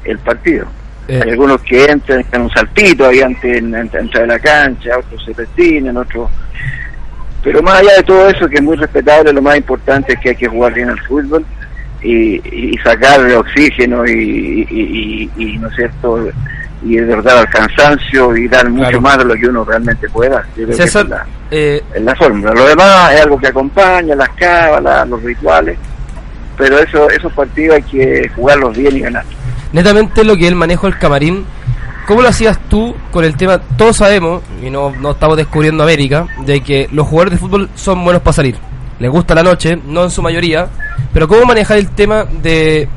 el partido. Eh. Hay algunos que entran en un saltito ahí antes entrar de la cancha, otros se retienen, otros... Pero más allá de todo eso, que es muy respetable, lo más importante es que hay que jugar bien al fútbol y, y sacarle oxígeno y, y, ¿no es cierto? Y de verdad al cansancio y dar mucho Claro. más de lo que uno realmente pueda. Yo creo César, eh, es la fórmula. Lo demás es algo que acompaña, las cábalas, los rituales, pero eso, esos partidos hay que jugarlos bien y ganar. netamente lo que es el manejo del camarín, ¿cómo lo hacías tú con el tema? Todos sabemos, y no, no estamos descubriendo América, de que los jugadores de fútbol son buenos para salir. Les gusta la noche, no en su mayoría, pero ¿cómo manejar el tema de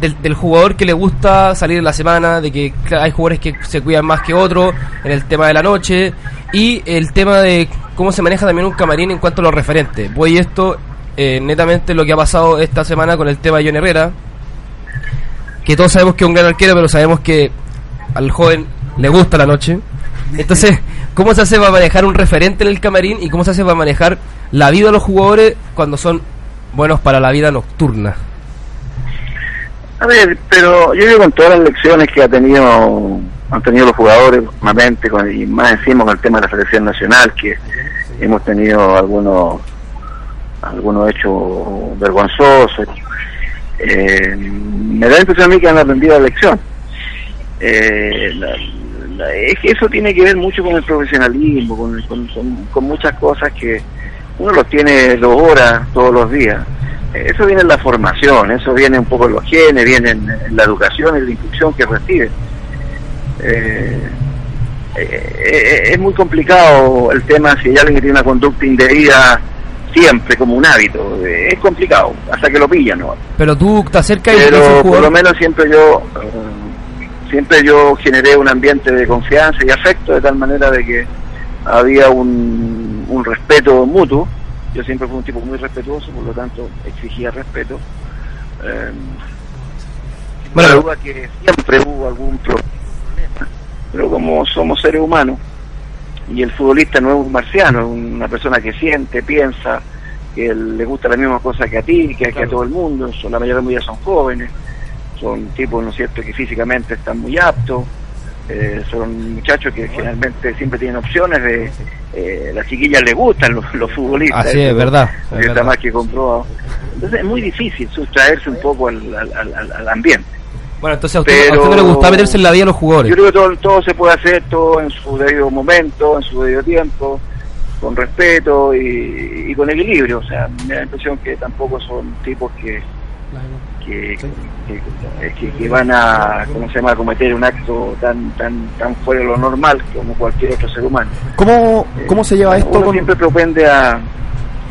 del, jugador que le gusta salir en la semana, de que hay jugadores que se cuidan más que otros, en el tema de la noche, y el tema de cómo se maneja también un camarín en cuanto a los referentes. Voy esto eh, netamente lo que ha pasado esta semana con el tema de John Herrera, que todos sabemos que es un gran arquero, pero sabemos que al joven le gusta la noche. Entonces, ¿cómo se hace para manejar un referente en el camarín y cómo se hace para manejar la vida de los jugadores cuando son buenos para la vida nocturna? A ver, pero yo digo con todas las lecciones que ha tenido han tenido los jugadores últimamente y más encima con el tema de la selección nacional que hemos tenido algunos algunos hechos vergonzosos. Eh, me da la impresión a mí que han aprendido la lección. Eh, la- es que eso tiene que ver mucho con el profesionalismo con, con- con- muchas cosas que uno los tiene dos horas todos los días eso viene en la formación, eso viene un poco en los genes, viene en, en la educación, en la instrucción que recibe. Eh, eh, eh, es muy complicado el tema si hay alguien que tiene una conducta indebida siempre como un hábito. Eh, es complicado, hasta que lo pillan, ¿no? Pero tú te acercas y ves un Pero por lo menos siempre yo eh, siempre yo generé un ambiente de confianza y afecto de tal manera de que había un, un respeto mutuo. Yo siempre fui un tipo muy respetuoso, por lo tanto exigía respeto. Eh, Bueno, duda que siempre hubo algún problema, pero como somos seres humanos y el futbolista no es un marciano, es una persona que siente, piensa, que le gusta la misma cosa que a ti, que, que a todo el mundo, son, la mayoría son jóvenes, son tipos, ¿no es cierto?, que físicamente están muy aptos, eh, son muchachos que generalmente siempre tienen opciones de... Eh, las chiquillas les gustan los, los futbolistas. Así es, verdad, es Está verdad. más que comprobado. Entonces es muy difícil sustraerse un poco al, al- al- al- al ambiente. Bueno, entonces a usted, a Pero- usted no le gusta meterse en la vida de los jugadores. Yo creo que todo, todo se puede hacer, todo en su debido momento, en su debido tiempo, con respeto y, y con equilibrio. O sea, me da la impresión que tampoco son tipos que que, que, que- que van a, ¿cómo se llama?, a cometer un acto tan tan tan fuera de lo normal como cualquier otro ser humano. ¿Cómo, cómo se lleva esto Uno con... siempre propende a,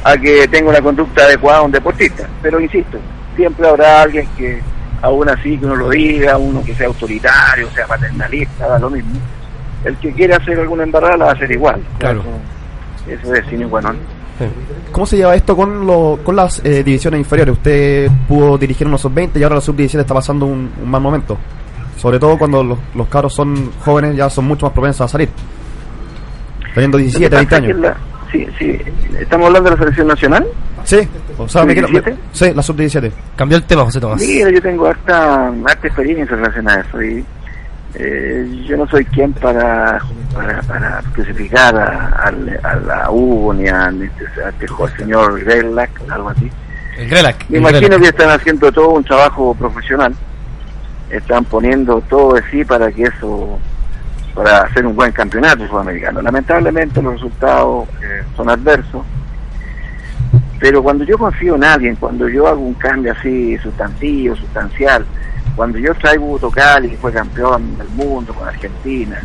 a que tenga una conducta adecuada a un deportista, pero insisto, siempre habrá alguien que aún así que uno lo diga, uno que sea autoritario, sea paternalista, da lo mismo. El que quiera hacer alguna embarrada la va a hacer igual. Claro. Eso, eso es sin igual. ¿Cómo se lleva esto con, lo, con las eh, divisiones inferiores? Usted pudo dirigir unos sub-20 y ahora la sub-17 está pasando un, un mal momento. Sobre todo cuando los, los cabros son jóvenes, ya son mucho más propensos a salir. Teniendo 17, 20 años. Sí, sí. ¿Estamos hablando de la selección nacional? Sí, o sea, me quiero- me- ¿17? sí, la sub-17. Cambió el tema, José Tomás. Mira, yo tengo harta, harta experiencia en relación a eso y eh, yo no soy quien para para, para crucificar a, al- a la U ni a, a este señor Grelac, algo así. El Grelac. Me imagino Grelac. que están haciendo todo un trabajo profesional, están poniendo todo de sí para que eso, para hacer un buen campeonato sudamericano. Lamentablemente los resultados eh, son adversos, pero cuando yo confío en alguien, cuando yo hago un cambio así sustantivo, sustancial, cuando yo traigo a Cali, que fue campeón del mundo con Argentina,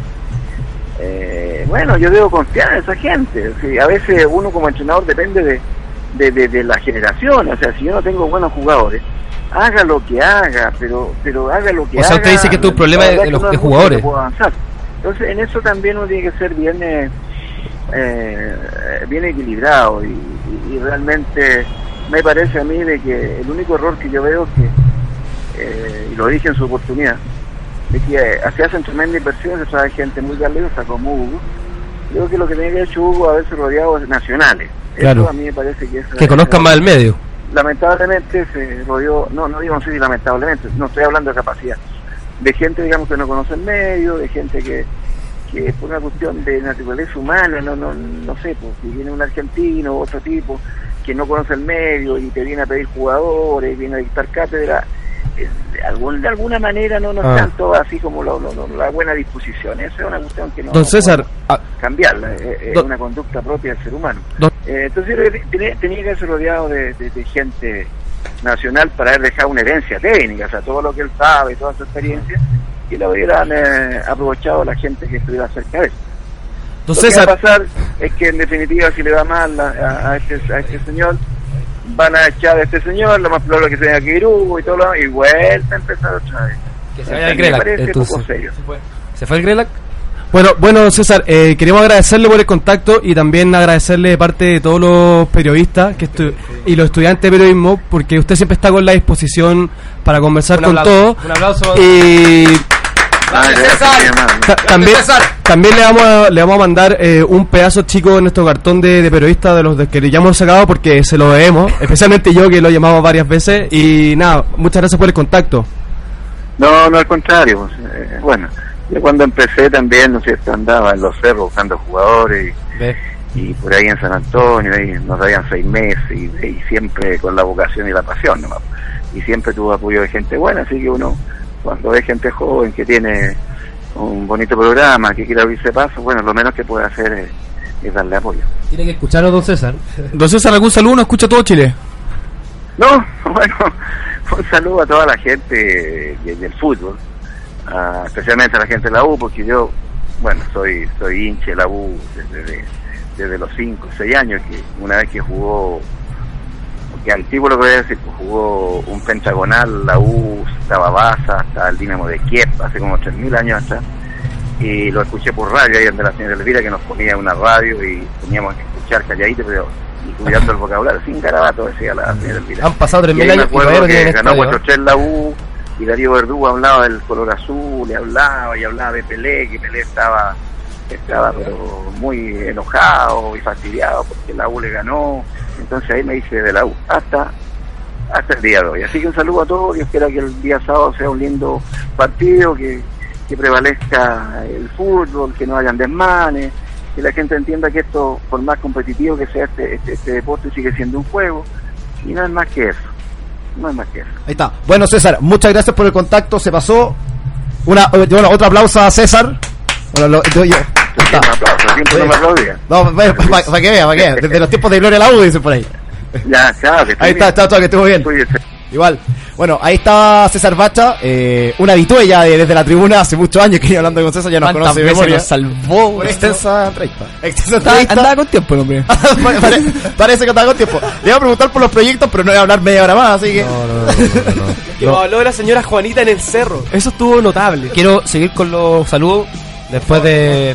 eh, bueno, yo debo confiar en esa gente. A veces uno como entrenador depende de, de, de- de la generación. O sea, si yo no tengo buenos jugadores, haga lo que haga, pero pero haga lo que O sea, haga. usted dice que tu problema es de los de jugadores. Entonces, en eso también uno tiene que ser bien, eh, eh, bien equilibrado y, y- y realmente me parece a mí de que el único error que yo veo es que, eh, y lo dije en su oportunidad, de que se hacen tremendas inversiones, se trae gente muy valiosa como Hugo. Creo que lo que tenía que haber hecho Hugo haberse rodeado de nacionales. Claro. Eso a mí me parece que es... Que conozcan más el medio. Lamentablemente se rodeó, no, no digo no sé si lamentablemente, no estoy hablando de capacidad, de gente digamos que no conoce el medio, de gente que, que por una cuestión de naturaleza humana, no, no, no sé, pues si viene un argentino, otro tipo que no conoce el medio y te viene a pedir jugadores, viene a dictar cátedra, eh, de, algún, de alguna manera no, no Ah. están todas así como lo- lo- lo- la buena disposición. Esa es una cuestión que no Don César, ah, cambiarla, eh, es Don- una conducta propia del ser humano. Don- Eh, entonces que tenía, tenía que ser rodeado de, de- de gente nacional para haber dejado una herencia técnica, o sea, todo lo que él sabe, toda su experiencia, y lo hubieran eh, aprovechado la gente que estuviera cerca de él. Don lo que va a pasar es que en definitiva si le va mal a- a este, a este señor, van a echar a este señor, lo más probable es que se venga Kirugo y todo lo demás, y vuelta a empezar otra vez. Que se vaya el entonces. ¿Se fue el Grelac? Bueno, bueno César, eh, queremos agradecerle por el contacto y también agradecerle de parte de todos los periodistas que estu- y los estudiantes de periodismo porque usted siempre está con la disposición para conversar Un con todos. un aplauso. Y También, también le vamos a, le vamos a mandar eh, un pedazo chico de nuestro cartón de, de periodista de los de que ya hemos sacado porque se lo debemos, especialmente yo que lo he llamado varias veces y nada, muchas gracias por el contacto. No, no al contrario. pues, eh, bueno, yo cuando empecé también, ¿no es cierto? Andaba en los cerros buscando jugadores y, y por ahí en San Antonio, ahí nos daban seis meses y, y siempre con la vocación y la pasión nomás. Y siempre tuvo apoyo de gente buena, así que uno, cuando ve gente joven que tiene un bonito programa, que quiere abrirse paso, bueno, lo menos que puede hacer es, es darle apoyo. Tiene que escucharlo, don César. Don César, ¿algún saludo? ¿No escucha todo Chile? No, bueno, un saludo a toda la gente de- del fútbol, a- especialmente a la gente de la U, porque yo, bueno, soy soy hincha de la U desde, desde los 5, 6 años, que una vez que jugó, que antiguo lo que voy a decir, jugó un pentagonal, la U, estaba Baza, hasta el Dinamo de Kiev, hace como 3.000 años atrás, y lo escuché por radio, ahí donde la señora Elvira, que nos ponía una radio y teníamos que escuchar calladito, pero y cuidando el vocabulario, sin garabato, decía la señora Elvira. Han pasado 3.000 Y ahí me años y acuerdo que ganó estadio, 4-3 la U y Darío Verdugo hablaba del color azul, y hablaba y hablaba de Pelé, que Pelé estaba estaba pero muy enojado y fastidiado porque la U le ganó, entonces ahí me hice de la U hasta hasta el día de hoy. Así que un saludo a todos y espero que el día sábado sea un lindo partido, que, que prevalezca el fútbol, que no hayan desmanes, que la gente entienda que esto, por más competitivo que sea este, este, este deporte, sigue siendo un juego y no es más que eso. No es más que eso. Ahí está. Bueno, César, muchas gracias por el contacto. Se pasó. Una, eh, bueno, otro aplauso a César. Bueno, lo, yo, yo- está. Un aplauso, siempre no me aplaudía. No, para que vea, para que vea. Desde los tiempos de Gloria la U, dice por ahí. Ya, chao, que Ahí está, bien. está todo, que estuvo bien. Igual. Bueno, ahí está César Bacha, eh, una habitué ya de- desde la tribuna hace muchos años que iba hablando con César, ya nos ¿Cuántas conoce de memoria. nos salvó? Por Extensa entrevista. Extensa entrevista. Andaba con tiempo el hombre. Pare- pare- Parece que estaba con tiempo. Le iba a preguntar por los proyectos, pero no iba a hablar media hora más, así que. Que nos habló de la señora Juanita en el cerro. Eso estuvo notable. Quiero seguir con los saludos después de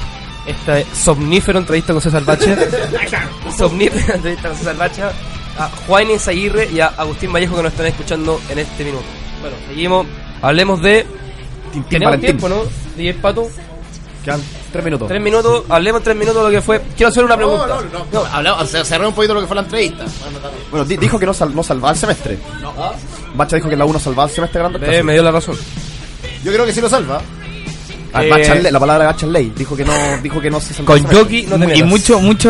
esta somnífero entrevista con César Bache. somnífero entrevista con César Bache. A Juan Aguirre y a Agustín Vallejo que nos están escuchando en este minuto. Bueno, seguimos. Hablemos de. Tenemos Valentín. tiempo, ¿no? DJ Pato. Quedan tres minutos. Tres minutos. Hablemos tres minutos de lo que fue. Quiero hacer una pregunta. No, hablamos, se cerró un poquito lo que fue la entrevista. Bueno, di- dijo que no, sal- no salvaba el semestre. Bacha dijo que la 1 salvaba el semestre ganando el Eh, me dio la razón. Yo creo que sí lo salva. Eh, la palabra Bacha ley. Dijo que no, dijo que no se Con. Yoki no y mucho, mucho,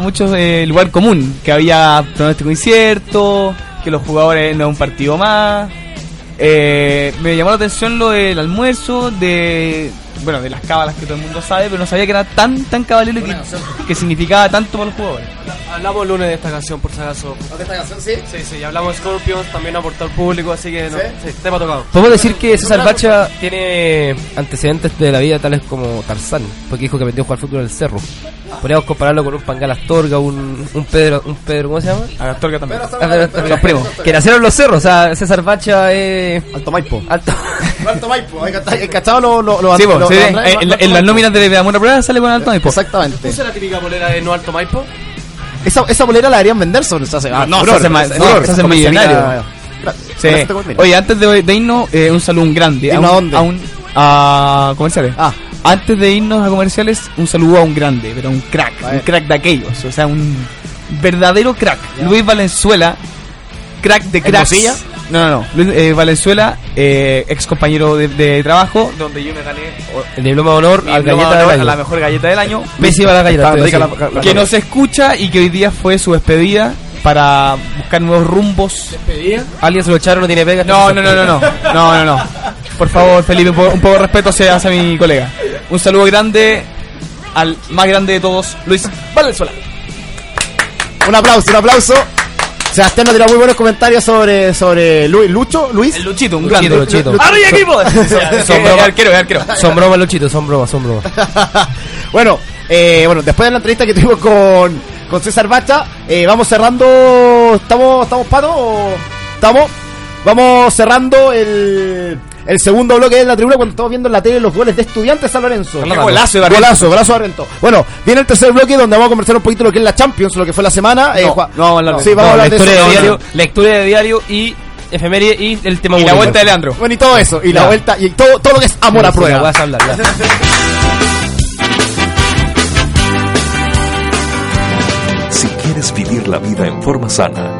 mucho eh, lugar común, que había pronóstico incierto, que los jugadores no es un partido más. Eh, me llamó la atención lo del almuerzo, de bueno, de las cábalas que todo el mundo sabe, pero no sabía que era tan tan cabalero y que, que significaba tanto para los jugadores. Hablamos el lunes de esta canción, por si acaso. ¿De esta canción sí? Sí, sí, y hablamos de Scorpions, también aportó al público, así que no, sí, tema tocado. Podemos decir que César Bacha tiene antecedentes de la vida tales como Tarzán, porque dijo que aprendió a jugar fútbol en el cerro. Podríamos compararlo con un Pangal Astorga, un, un Pedro, un Pedro, ¿cómo se llama? A Astorga también. Ah, Pedro Astorga. Los primos. Que nacieron los cerros, o sea, César Bacha es... Alto Maipo. Alto. Alto Maipo, ¿hay cachado- hay cachado lo, lo, lo, Sí, lo- sí, en, en las nóminas de Amor a Prueba sale con Alto Maipo. Exactamente. ¿Puso la típica polera de No Alto Maipo? Esa, esa bolera la deberían vender sobre se hace, ah, no, furor, se esa se hace millonario. Sí. Con esto termino. Oye, antes de, de irnos, eh, un saludo un grande. ¿Irnos a dónde? A, un, a comerciales. Ah. Antes de irnos a comerciales, un saludo a un grande, pero un crack, un crack de aquellos, o sea, un verdadero crack. Luis Valenzuela, crack de cracks. Mosilla? No, no, no. Luis eh, Valenzuela, eh, ex compañero de, de trabajo, donde yo me gané El diploma de honor diploma galleta de del honor año. a la mejor galleta del año. Pésima la galleta. A rica decir. la- la- que nos escucha y que hoy día fue su despedida para buscar nuevos rumbos. Alguien se lo echaron, no tiene pega. No, no, no, no, no, no, no, no. Por favor, Felipe, un poco, un poco de respeto hacia, hacia mi colega. Un saludo grande al más grande de todos, Luis Valenzuela. Un aplauso, un aplauso. Sebastián nos tiró muy buenos comentarios sobre, sobre Luis, Lucho, Luis. El Luchito, un Luchito, grande. Luchito. ¡Arriba equipo! Son bromas. arquero, arquero. Son bromas, Luchito, son bromas, son bromas. bueno, eh, bueno, después de la entrevista que tuvimos con, con César Bacha. Eh, vamos cerrando. ¿Estamos, estamos pato estamos? Vamos cerrando el, el segundo bloque de la tribuna cuando estamos viendo en la tele los goles de Estudiantes San Lorenzo. Golazo de. Golazo, golazo de Barrientos. Bueno, viene el tercer bloque donde vamos a conversar un poquito de lo que es la Champions, lo que fue la semana. Eh, No, Juan- no vamos a hablar de Sí, vamos a No, hablar de lectura eso. de diario, lectura de diario y efeméride y el tema Y la vuelta de Leandro. Bueno, y todo eso. Y la vuelta, y todo, todo lo que es amor a prueba. la vas a hablar, ya. Si quieres vivir la vida en forma sana,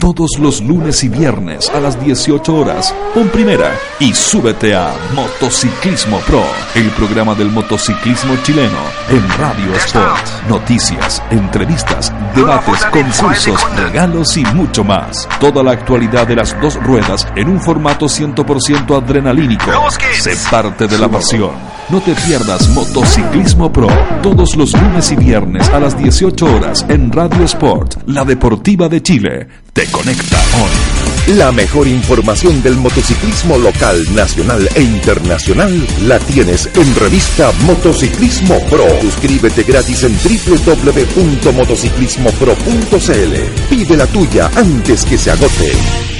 Todos los lunes y viernes a las 18 horas, pon primera y súbete a Motociclismo Pro, el programa del motociclismo chileno en Radio Sport. Noticias, entrevistas, debates, concursos, regalos y mucho más. Toda la actualidad de las dos ruedas en un formato 100% adrenalínico. Sé parte de la pasión. No te pierdas Motociclismo Pro todos los lunes y viernes a las 18 horas en Radio Sport, la deportiva de Chile. Te conecta hoy. La mejor información del motociclismo local, nacional e internacional la tienes en revista Motociclismo Pro. Suscríbete gratis en www.motociclismopro.cl. Pide la tuya antes que se agote.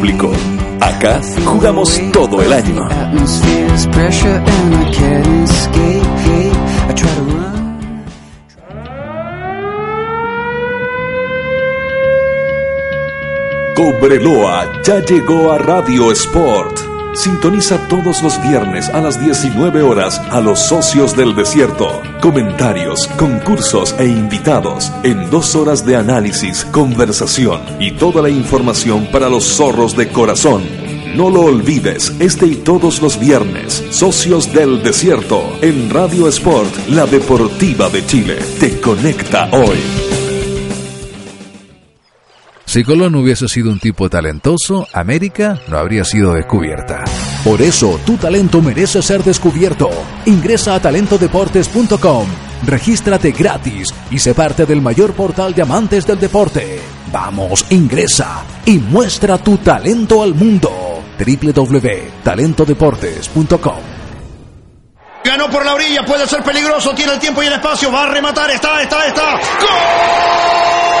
Acá jugamos todo el año. Cobreloa ya llegó a Radio Sport. Sintoniza todos los viernes a las 19 horas a los socios del desierto. Comentarios, concursos e invitados en dos horas de análisis, conversación y toda la información para los zorros de corazón. No lo olvides, este y todos los viernes, Socios del Desierto, en Radio Sport, la deportiva de Chile, te conecta hoy. Si Colón hubiese sido un tipo talentoso, América no habría sido descubierta. Por eso, tu talento merece ser descubierto. Ingresa a talentodeportes.com, regístrate gratis y sé parte del mayor portal de amantes del deporte. Vamos, ingresa y muestra tu talento al mundo. www.talentodeportes.com Ganó por la orilla, puede ser peligroso, tiene el tiempo y el espacio, va a rematar, está, está, está. ¡Gol!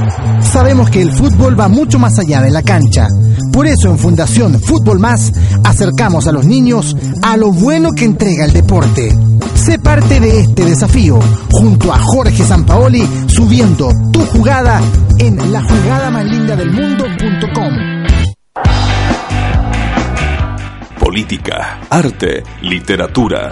Sabemos que el fútbol va mucho más allá de la cancha. Por eso en Fundación Fútbol Más acercamos a los niños a lo bueno que entrega el deporte. Sé parte de este desafío junto a Jorge Sampaoli subiendo tu jugada en la jugada más linda del mundo.com. política, arte, literatura,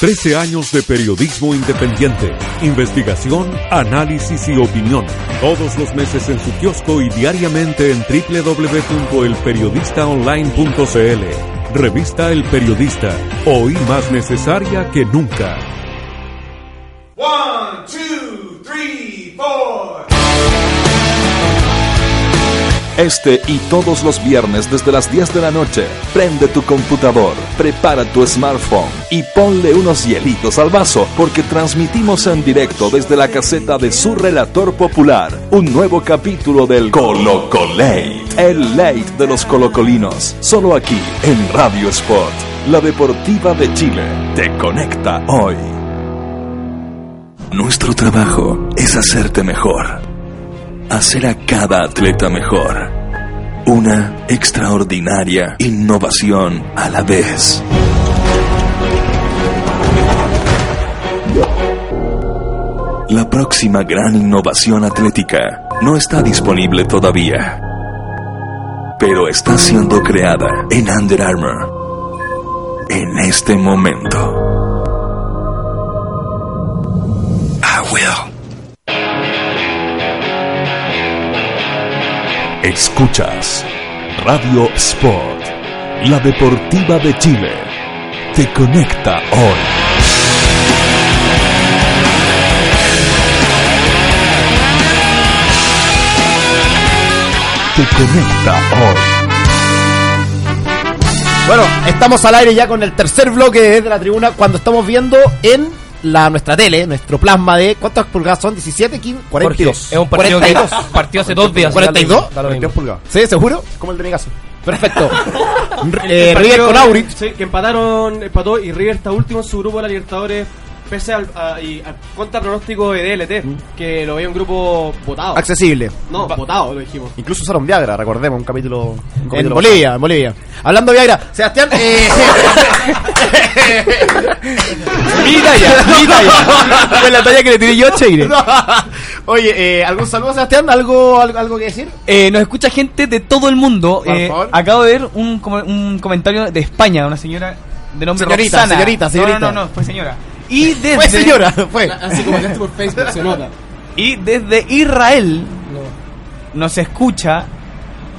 13 años de periodismo independiente, investigación, análisis y opinión. Todos los meses en su kiosco y diariamente en www.elperiodistaonline.cl. Revista El Periodista, hoy más necesaria que nunca. One, two, three, four. Este y todos los viernes desde las 10 de la noche, prende tu computador, prepara tu smartphone y ponle unos hielitos al vaso porque transmitimos en directo desde la caseta de su relator popular un nuevo capítulo del Colocolate, el late de los colocolinos, solo aquí en Radio Sport, la deportiva de Chile, te conecta hoy. Nuestro trabajo es hacerte mejor hacer a cada atleta mejor. Una extraordinaria innovación a la vez. La próxima gran innovación atlética no está disponible todavía, pero está siendo creada en Under Armour en este momento. Escuchas Radio Sport, la deportiva de Chile. Te conecta hoy. Te conecta hoy. Bueno, estamos al aire ya con el tercer bloque de la tribuna cuando estamos viendo en la nuestra tele, nuestro plasma de ¿cuántas pulgadas son? 17, 15, 42. Jorge, es un partido, 42. que- partido hace dos días. 42. Da lo mismo. 22 pulgadas. ¿Sí, seguro? Como el de mi caso. Perfecto. El eh, partido- River con Aurich. Sí, que empataron, empató y River está último en su grupo de la Libertadores. Pese al, a- y al contra pronóstico de DLT, que lo veía un grupo votado. Accesible. No, votado, lo dijimos. Incluso usaron Viagra, recordemos, un capítulo. un En Bolivia, en Bolivia. Hablando de Viagra, Sebastián, eh... Mi talla, mi talla. Fue la talla que le tiré yo a Cheire. No. Oye, eh, ¿algún saludo, Sebastián? ¿Algo, algo, algo que decir? Eh, nos escucha gente de todo el mundo. Por Eh, favor. acabo de ver un, com- un comentario de España, una señora de nombre Señorita, Roxana. señorita, señorita. No, no, no, fue señora. Y desde, Fue señora, fue. Así como que por Facebook se nota. Y desde Israel nos escucha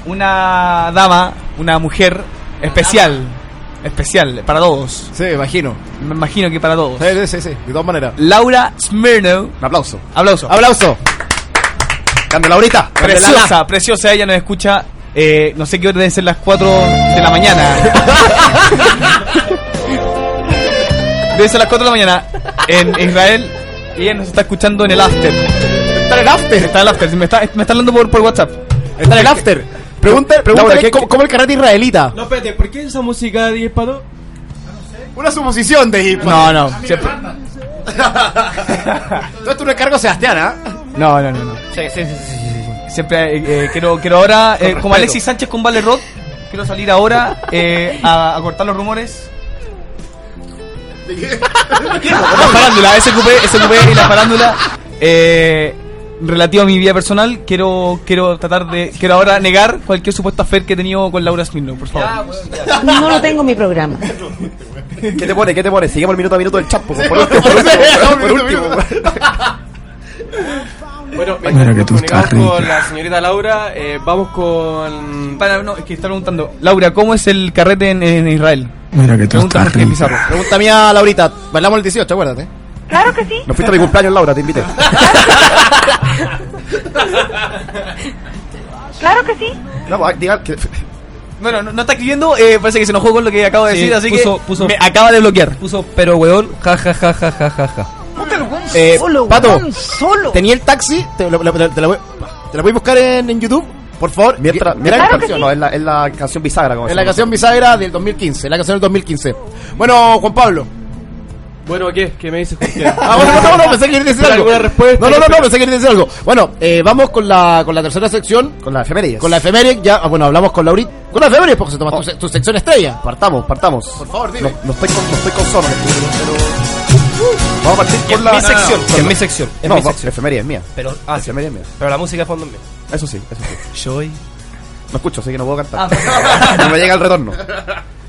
una dama, una mujer especial. Especial, para todos. Sí, me imagino. Me imagino que para todos. Sí, sí, sí, de todas maneras. Laura Smirno. Un aplauso. Aplauso. Aplauso. Grande Laurita. Preciosa, preciosa. Ella nos escucha eh, no sé qué hora deben ser las 4 de la mañana. Ser las 4 de la mañana en Israel y ella nos está escuchando en el after. Está en el after. Está en el after. Me está, me está hablando por, por WhatsApp. Está en el after. Pregunta, pregúntale Laura, ¿qué- cómo, cómo el karate israelita. No, espérate, ¿por qué esa música de Hispano? Una suposición de hip No, no. Siempre. Todo esto un encargo a Sebastián, ¿ah? No, no, no. no. Sí, sí, sí. Siempre eh, eh, quiero, quiero ahora, eh, como. Alexis Sánchez con Vale Rod, quiero salir ahora a, a cortar los rumores. La farándula, SQP, SQP y la farándula. Eh, relativo a mi vida personal, quiero quiero tratar de. Quiero ahora negar cualquier supuesto affair que he tenido con Laura Smirnoff, por favor. No lo tengo en mi programa. ¿Qué te pone? ¿Qué te pone? Seguimos el minuto a minuto del chat, por por último. Por último, por último. Bueno, mientras que nos tú estás comunicamos con rica. la señorita Laura, eh, vamos con... Para, no, es que está preguntando. Laura, ¿cómo es el carrete en, en Israel? Mira que tú Pregunta mía, Laurita. Bailamos el 18, acuérdate. Claro que sí. No fuiste a mi cumpleaños, Laura, te invité. Claro que sí. No, pues, diga que... Bueno, no, no está escribiendo, eh, parece que se enojó con lo que acabo de Sí, decir, así puso- que puso- me acaba de bloquear. Puso, pero weón, ja, ja, ja, ja, ja, ja, ja. Eh, Solo, Pato, weón, solo. tenía el taxi. Te lo, te- te lo voy, te lo voy a buscar en, en YouTube, por favor. Mientras, Mira la canción, no, es la, es la canción bisagra, como Es la canción bisagra del 2015, la canción del 2015. Bueno, Juan Pablo. Bueno, ¿qué? ¿Qué me dices, Jorge? Ah, bueno, no, no, no, pensé que querías decir ¿Pero algo. respuesta? No, no, no, no, pensé que querías decir algo. Bueno, eh, vamos con la, con la tercera sección. Con la efemérides. Con la efeméride, ya, ah, bueno, hablamos con Laurit. Con la efeméride, porque se toma tu, se- tu sección estrella. Partamos, partamos. Por favor, dime. No, no estoy con, no estoy con sono, pero... Vamos a partir es la... mi sección, es la- mi sección, es no, mi sección. efeméride es mía. Pero, ah, sí. Efeméride es mía. Pero la música de fondo es mía. Eso sí, eso sí. Soy. No escucho, así que no puedo cantar. no me llega el retorno.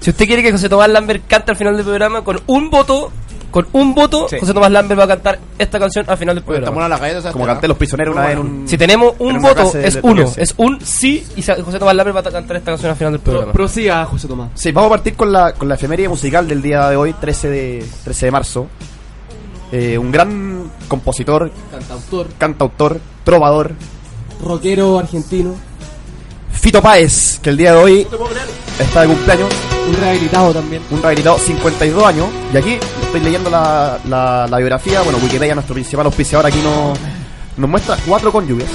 Si usted quiere que José Tomás Lambert cante al final del programa, con un voto, con un voto, Sí. José Tomás Lambert va a cantar esta canción al final del programa. la galleta, Como canté Los Prisioneros una vez en un... Si tenemos en un voto, de- es de uno, clase. es un sí, y José Tomás Lambert va a cantar esta canción al final del Pro- programa. Prosiga, José Tomás. Sí, vamos a partir con la, con la efeméride musical del día de hoy, 13 de, 13 de marzo. Eh, un gran compositor, Cantautor, cantautor, trovador, rockero argentino, Fito Páez, que el día de hoy está de cumpleaños, un rehabilitado también. un rehabilitado 52 años. Y aquí estoy leyendo la, la, la biografía. Bueno, Wikipedia, nuestro principal auspiciador, aquí nos, nos muestra cuatro cónyuges.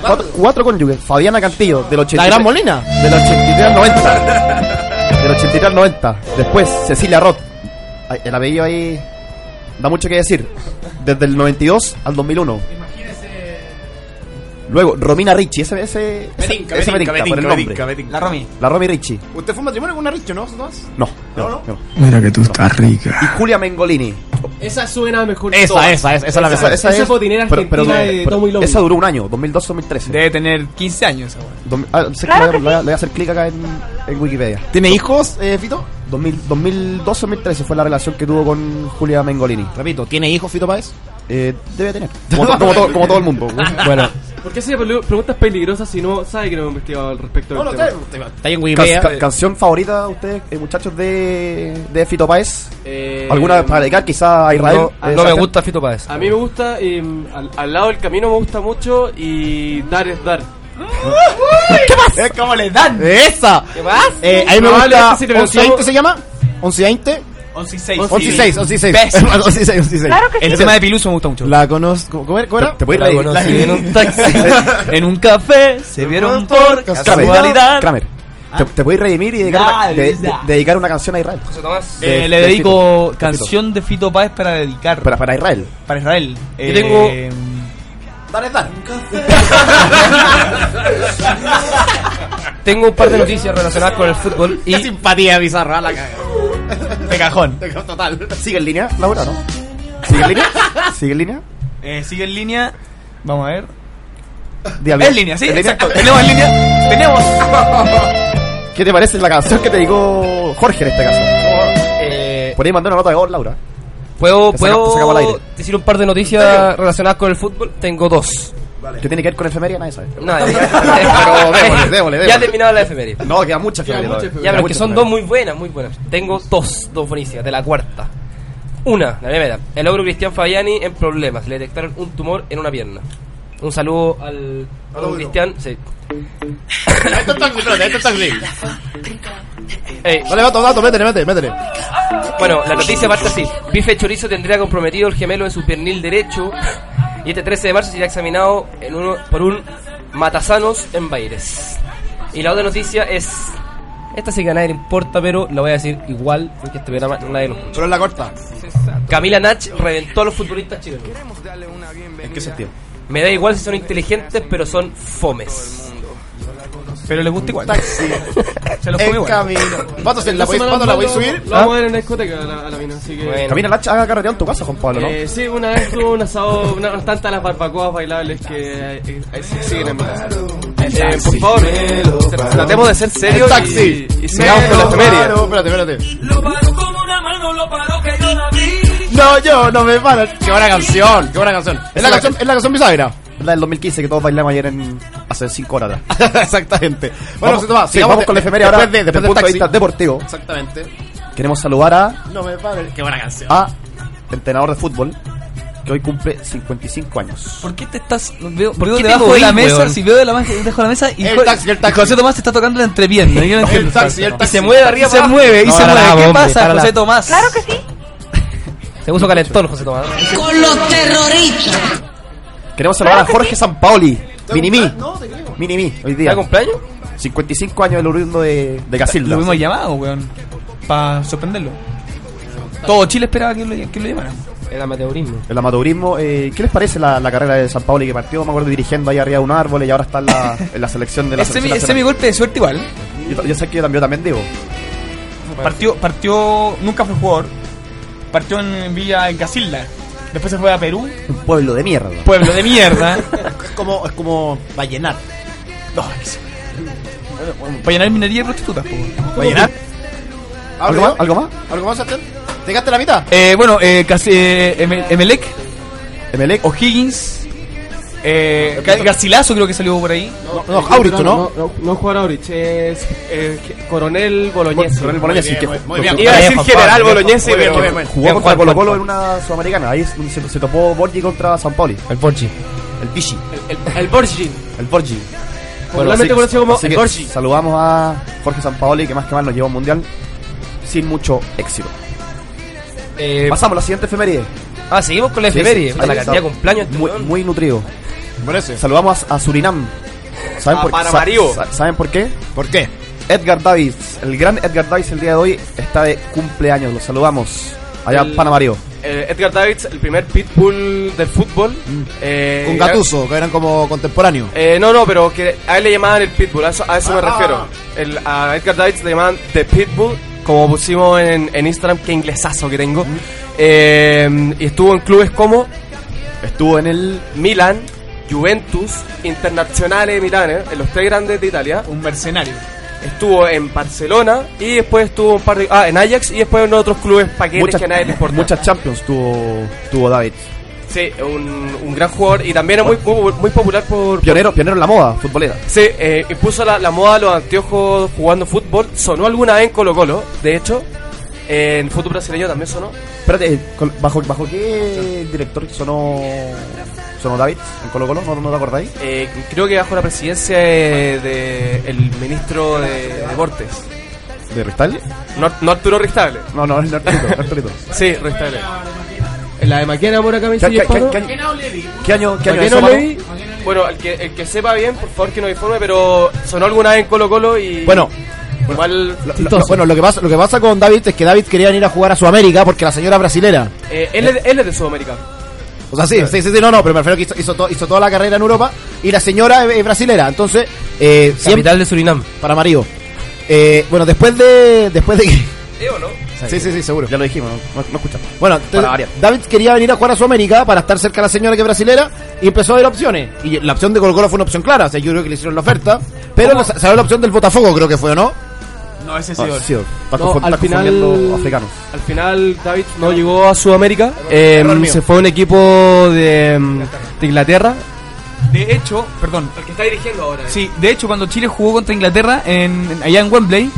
Cuatro, cuatro cónyuges. Fabiana Cantillo, del 83. La Gran Molina. Del 83 al 90. Del 83 al 90. Después, Cecilia Roth. El apellido ahí da mucho que decir. Desde el 92 al 2001. Luego, Romina Ricci. Ese, ese, ese, Metinca, ese metinca, metinca, por el nombre. La Romy. La Romy Ricci. ¿Usted fue un matrimonio con una Richo, no? ¿No? No, No, no, no. no. Mira que tú estás rica. Y Julia Mengolini. Esa suena mejor que Esa, todas. esa, esa, esa es la mejor. Esa, esa botinera pero- argentina pero- de Tommy Lowe. Esa duró un año, 2012-2013. Debe tener 15 años esa ah, sé que Claro le, voy a- le voy a hacer clic acá en, en Wikipedia. ¿Tiene hijos, eh, Fito? 2000 2012-2013 fue la relación que tuvo con Julia Mengolini. Repito, ¿tiene hijos Fito Páez? Eh, debe tener. Como, to- como todo, como todo el mundo. Bueno, ¿Por qué hacía pelu- preguntas peligrosas si no sabe que no hemos investigado al respecto del No, no, tema? está, ahí en Can- Wikipedia. ca- ¿Canción favorita ustedes, eh, muchachos, de, de Fito Páez? Eh, ¿Alguna para dedicar quizá a Israel? no, Eh, no me Sebastián? gusta Fito Páez. A mí me gusta, eh, al, al lado del camino me gusta mucho y dar es dar. ¿Qué ¿Cómo le dan? ¡Esa! ¿Qué más? Eh, ahí me Probable gusta. es que si le 11 preguntamos- se llama? 11 20 11 y 6. 11 y 6, 11 y 6. Pésimo. 11 y 6, 11 y 6. Claro que El sí. tema de Piluso me gusta mucho. La conozco. ¿Cómo era? ¿Cómo era? ¿Te, puedes La reír? conocí en un taxi. en un café se vieron por Kramer, casualidad. Kramer, ¿te, te puedes redimir y dedicar, una, Dale, de- dale. de- dedicar una canción a Israel? José Tomás. Eh, De- le de dedico Fito. canción de Fito Páez para dedicar. Para, para Israel. para Israel. Yo tengo- Eh, Dale, dale. Tengo un par de noticias relacionadas con el fútbol Qué y simpatía bizarra, la caga. de cajón. Total. ¿Sigue en línea, Laura, no? ¿Sigue en línea? ¿Sigue en línea? Eh, sigue en línea. Vamos a ver. Di algo. En línea, sí, ¿En línea? exacto. Tenemos en línea. Tenemos. ¿Qué te parece la canción que te dedicó Jorge en este caso? eh, Por ahí mandó una nota de voz, Laura. Puedo, Te saca- te puedo aire. decir un par de noticias relacionadas con el fútbol. Tengo dos. ¿Qué tiene que ver con efemería? Nadie sabe. Nada, ya, Pero démosle, démosle, ya démosle. ha terminado la efeméride. No, queda mucha efemería. Ya, pero es que son dos muy buenas, muy buenas. Tengo dos, dos buenísimas, de la cuarta. Una, la primera. El ogro Cristian Fabiani en problemas. Le detectaron un tumor en una pierna. Un saludo al, a don Cristian. Sí. Ahí está el taxi, espérate, ahí está el taxi. Ey. Vale, vato, vato, métele, métele, métele. Bueno, la noticia parte así. Bife Chorizo tendría comprometido el gemelo en su pernil derecho y este 13 de marzo será examinado en uno, por un matasanos en Baires. Y la otra noticia es... Esta sí que a nadie le importa, pero la voy a decir igual porque este programa nadie lo escucha. Pero es la corta. Camila Nach reventó a los futbolistas chilenos. ¿En qué sentido? Me da igual si son inteligentes, pero son fomes. Pero les gusta igual. Se los En igual. camino. Vato, ¿se ¿la podéis vato, la podéis subir? La vamos a ver en la discoteca a la, a la mina, así que... Camina Lacha haga carretera en tu casa, Juan Pablo, ¿no? Eh, sí, una vez tuvo un asado, una, tantas las barbacoas bailables que eh, eh, siguen en vida. Eh, por favor, tra- tratemos de ser serios El taxi. y, y sigamos con la efeméride. Claro, Espérate, espérate. No, yo no me paro. Qué buena canción, qué buena canción. Es la canción, es la canción bisagra. Es la del 2015 que todos bailamos ayer en hace 5 horas atrás. Exactamente. Bueno, vamos, se toma, sí, sigamos vamos de- con la efeméride ahora desde el del punto de vista deportivo. Exactamente. Queremos saludar a No me paro. Qué buena canción. a entrenador de fútbol que hoy cumple 55 años. ¿Por qué te estás.? Veo, ¿Por veo qué te debajo de la mesa, weón? si veo de la mesa, debajo de la mesa y, El taxi, el José Tomás te está tocando la entrepierna. No entiendo. El taxi, el Y taxi. se mueve arriba Y se mueve, y se mueve. ¿Qué pasa. José Tomás? Claro que sí. Se puso calentón, José Tomás. Con los terroristas. Queremos saludar a Jorge Sampaoli, Minimi. Minimi, hoy día. ¿Está cumpleaños? 55 años del oriundo de, de Casilda. Lo hemos llamado, weón. Para sorprenderlo. Todo Chile esperaba que lo, que lo llamaran. El amateurismo. El amateurismo, eh, ¿qué les parece la, la carrera de San Paoli que partió, me acuerdo, dirigiendo ahí arriba de un árbol y ahora está en la, en la selección de la Ese mi, selección ese mi golpe de suerte igual. yo, yo sé que yo también, yo también digo. Partió, partió, nunca fue jugador. Partió en Villa en Casilda. Después se fue a Perú, Un pueblo de mierda. pueblo de mierda. Es como, es como Vallenar. Para llenar minería de prostitutas, po. ¿Vallenar? ¿Algo más? ¿Algo más? ¿Algo más, Sebastián? ¿Te quedaste la mitad? Eh, bueno, eh, casi, eh, Em- Emelec, Emelec, O'Higgins, eh, Ga- Garcilaso creo que salió por ahí. No, no, Aurich, ¿no? No, no, no es jugador Aurich, es eh, Coronel Bolognesi. Coronel Bolognesi, Muy que bien, ju- muy bien. ju- Iba a decir Juan General bien, pero jugó contra Juan, Colo Colo en una sudamericana. Ahí se, se topó Borgi contra San Paoli. El Porchi. El Vichy. el, el Borgi. El Borgi. Popularmente conocido como el que Borgi. Saludamos a Jorge Sampaoli, que más que más nos llevó a un mundial sin mucho éxito. Eh, Pasamos a la siguiente efeméride. Ah, seguimos con la Sí, efeméride. sí, Puta, la cantidad de cumpleaños. este Muy, muy nutrido. Me parece. Saludamos a, a Surinam. ¿Saben A por, Panamarío. sa- ¿Saben por qué? ¿Por qué? Edgar Davis, el gran Edgar Davis el día de hoy está de cumpleaños. Lo saludamos. Allá El-. Eh, Edgar Davids, el primer pitbull del fútbol. Eh, Con Gatuso, que eran como contemporáneos. Eh, no, no, pero que a él le llamaban el Pitbull, a eso, a eso me Ah. refiero. El, a Edgar Davids le llamaban The Pitbull, como pusimos en, en Instagram, qué inglesazo que tengo. Eh, y estuvo en clubes como Estuvo en el. Milan, Juventus, Internazionale Milane, en los tres grandes de Italia. Un mercenario. Estuvo en Barcelona y después estuvo un par de. Ah, en Ajax y después en otros clubes paquetes Muchas, que nadie le importa. muchas Champions tuvo, tuvo David. Sí, un, un gran jugador y también es muy, muy, muy popular por, Pionero, pionero en la moda futbolera. Sí, eh, impuso la, la moda los anteojos jugando fútbol. Sonó alguna vez en Colo Colo, de hecho. Eh, en fútbol brasileño también sonó. Espérate, eh, ¿bajo, bajo qué director sonó, sonó David en Colo Colo? ¿No, no te acordáis? Eh, creo que bajo la presidencia del de, ministro de Deportes. ¿De Ristable? No, no Arturo Ristable. No, no, es Arturito. Arturito. Sí, Ristable. En la de Maquena por acá me ¿Qué, sigue qué, qué, Pablo. qué año, ¿Qué año? Levi. Bueno, el que, el que sepa bien, por favor que nos informe, pero sonó alguna vez en Colo Colo y... Bueno, igual... lo- lo- bueno, lo que pasa, lo que pasa con David es que David quería ir a jugar a Sudamérica porque la señora brasilera. eh, él, es, él es de Sudamérica. O sea, sí, sí, sí, sí, no, no, pero me refiero que hizo, hizo, to- hizo toda la carrera en Europa y la señora es, es brasilera, entonces, eh, siempre Capital de Surinam. para Mario. Eh, bueno, después de, después de que, ¿Eh o no? Sí, sí, sí, seguro. Ya lo dijimos, no, no, no escuchamos. Bueno, entonces. David quería venir a jugar a Sudamérica para estar cerca de la señora que es brasilera y empezó a ver opciones. Y la opción de Colo Colo fue una opción clara, o sea, yo creo que le hicieron la oferta, pero la- salió la opción del Botafogo, creo que fue, ¿o no? No, ese sí. No, sí, No, al final- africanos. Al final David no llegó a Sudamérica, eh, se fue a un equipo de, mm, de Inglaterra. De hecho, perdón. El que está dirigiendo ahora. Sí, de hecho, cuando Chile jugó contra Inglaterra en, en- allá en Wembley.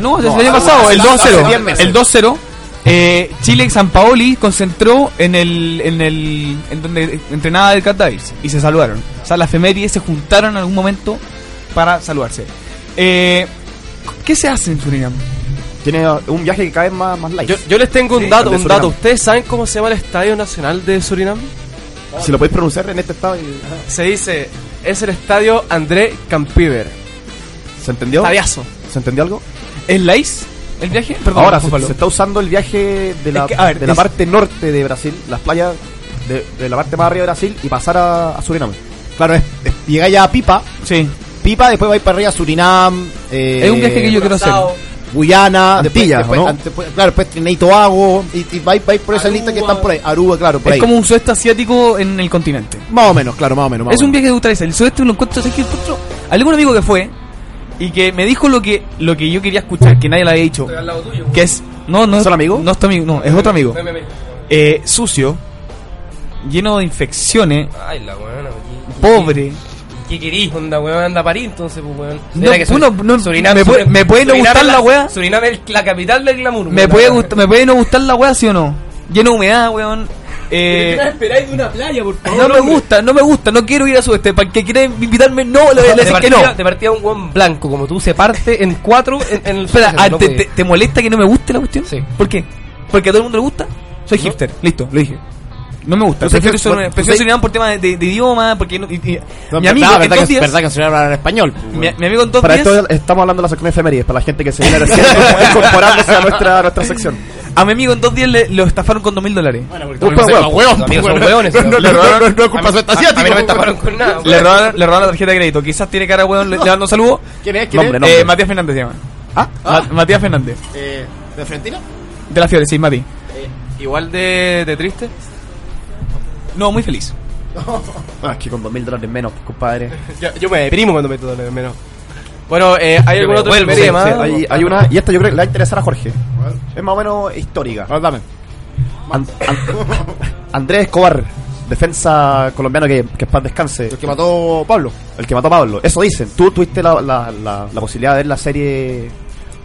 No, desde No, el año pasado, el hace 2-0. 10 meses. El 2-0. eh, Chile San Paoli concentró en el en el en donde entrenaba el Cat y se saludaron. O sea, las efemérides se juntaron en algún momento para saludarse. Eh, ¿Qué se hace en Surinam? Tiene un viaje que cae más, más light. Yo, yo les tengo un Sí, dato, un Surinam. dato. ¿Ustedes saben cómo se llama el Estadio Nacional de Surinam? Si lo podéis pronunciar en este estado. y- Se dice, es el Estadio André Campiver. ¿Se entendió? Estadiazo. ¿Se entendió algo? ¿Es Lice el viaje? Perdón, Ahora se, está usando el viaje de la, Es que, a ver, de la es- parte norte de Brasil, las playas de, de la parte más arriba de Brasil y pasar a, a Surinam. Claro, es, es- llega ya a Pipa. Sí. Pipa, después va a ir para arriba a Surinam. eh, Es un viaje que yo quiero hacer. Guyana, Antillas, después, ¿o no? después- después- claro, después Trinidad y Tobago, y, y va, a ir- va a ir por esa lista que están por ahí, Aruba, claro, por Es ahí. como un sudeste asiático en el continente. Más o menos, claro, más o menos. más Es o un viaje de ultraesa. El sudeste lo encuentro, ¿sabes qué encuentro? Algún amigo que fue y que me dijo lo que lo que yo quería escuchar, que nadie le había dicho. Que es. No, no. ¿Es un amigo? No es tu amigo, no, es otro amigo. Eh, sucio, lleno de infecciones, Ay, la weona. pobre. ¿Qué querís? Onda, weón, anda a París, entonces, pues, weón. No, que uno- no, Surinam- me puede- Surinam- me puede no Surinam gustar es la weá. Surinam es la capital del glamour. Me puede, me puede no gustar la weá, sí o no. Lleno de humedad, weón. Eh, ¿Qué esperáis de una playa, por favor? no me hombre? gusta, no me gusta, no quiero ir a sudeste. Para el que quiera invitarme, no, le, le de, decís que no. de partida un weón blanco, como tú, se parte en cuatro en, en el Espera, no ah, ¿te, te, te molesta que no me guste la cuestión? Sí. ¿Por qué? ¿Porque a todo el mundo le gusta? Soy hipster, listo, lo dije. No me gusta. Sé Prefiero, que- Surinam- prefiero Surinam por tema de, de- de idioma, porque no, y- y- No, mi amigo verdad, en verdad dos que, días, verdad que se hablar español. mi, mi amigo en dos Para días, esto estamos hablando de la sección de efemérides, para la gente que se viene recién incorporándose a nuestra, a nuestra sección. A mi amigo en dos días le, lo estafaron con dos mil dólares. Tú, pues, hueón, hueón, amigos hueón. son hueones, No, weón. no, no, no, no, no es culpa A mí- de a- mí no me hueón. taparon con nada. Le robaron, le robaron la tarjeta de crédito. Quizás tiene cara, weón, le, le dando un saludo. ¿Quién es? ¿Quién Nombre, es? nombre. Eh, Matías Fernández se llama. ¿Ah? Ma- Matías Fernández. Eh, ¿De Frentina? De la Fiore, sí, Mati. Igual de, de triste. No, muy feliz. Ah, es que con dos mil dólares menos, compadre. Yo, yo me deprimo cuando meto dólares menos. Bueno, eh, ¿hay algún otro vuelvo, efeméride sí, hay, hay una, y esta yo creo que le va a interesar a Jorge. Es más o menos histórica. Dame. Andrés Escobar, defensa colombiano que, que paz descanse. El que mató Pablo. El que mató a Pablo. Eso dicen. Tú tuviste la, la, la, la posibilidad de ver la serie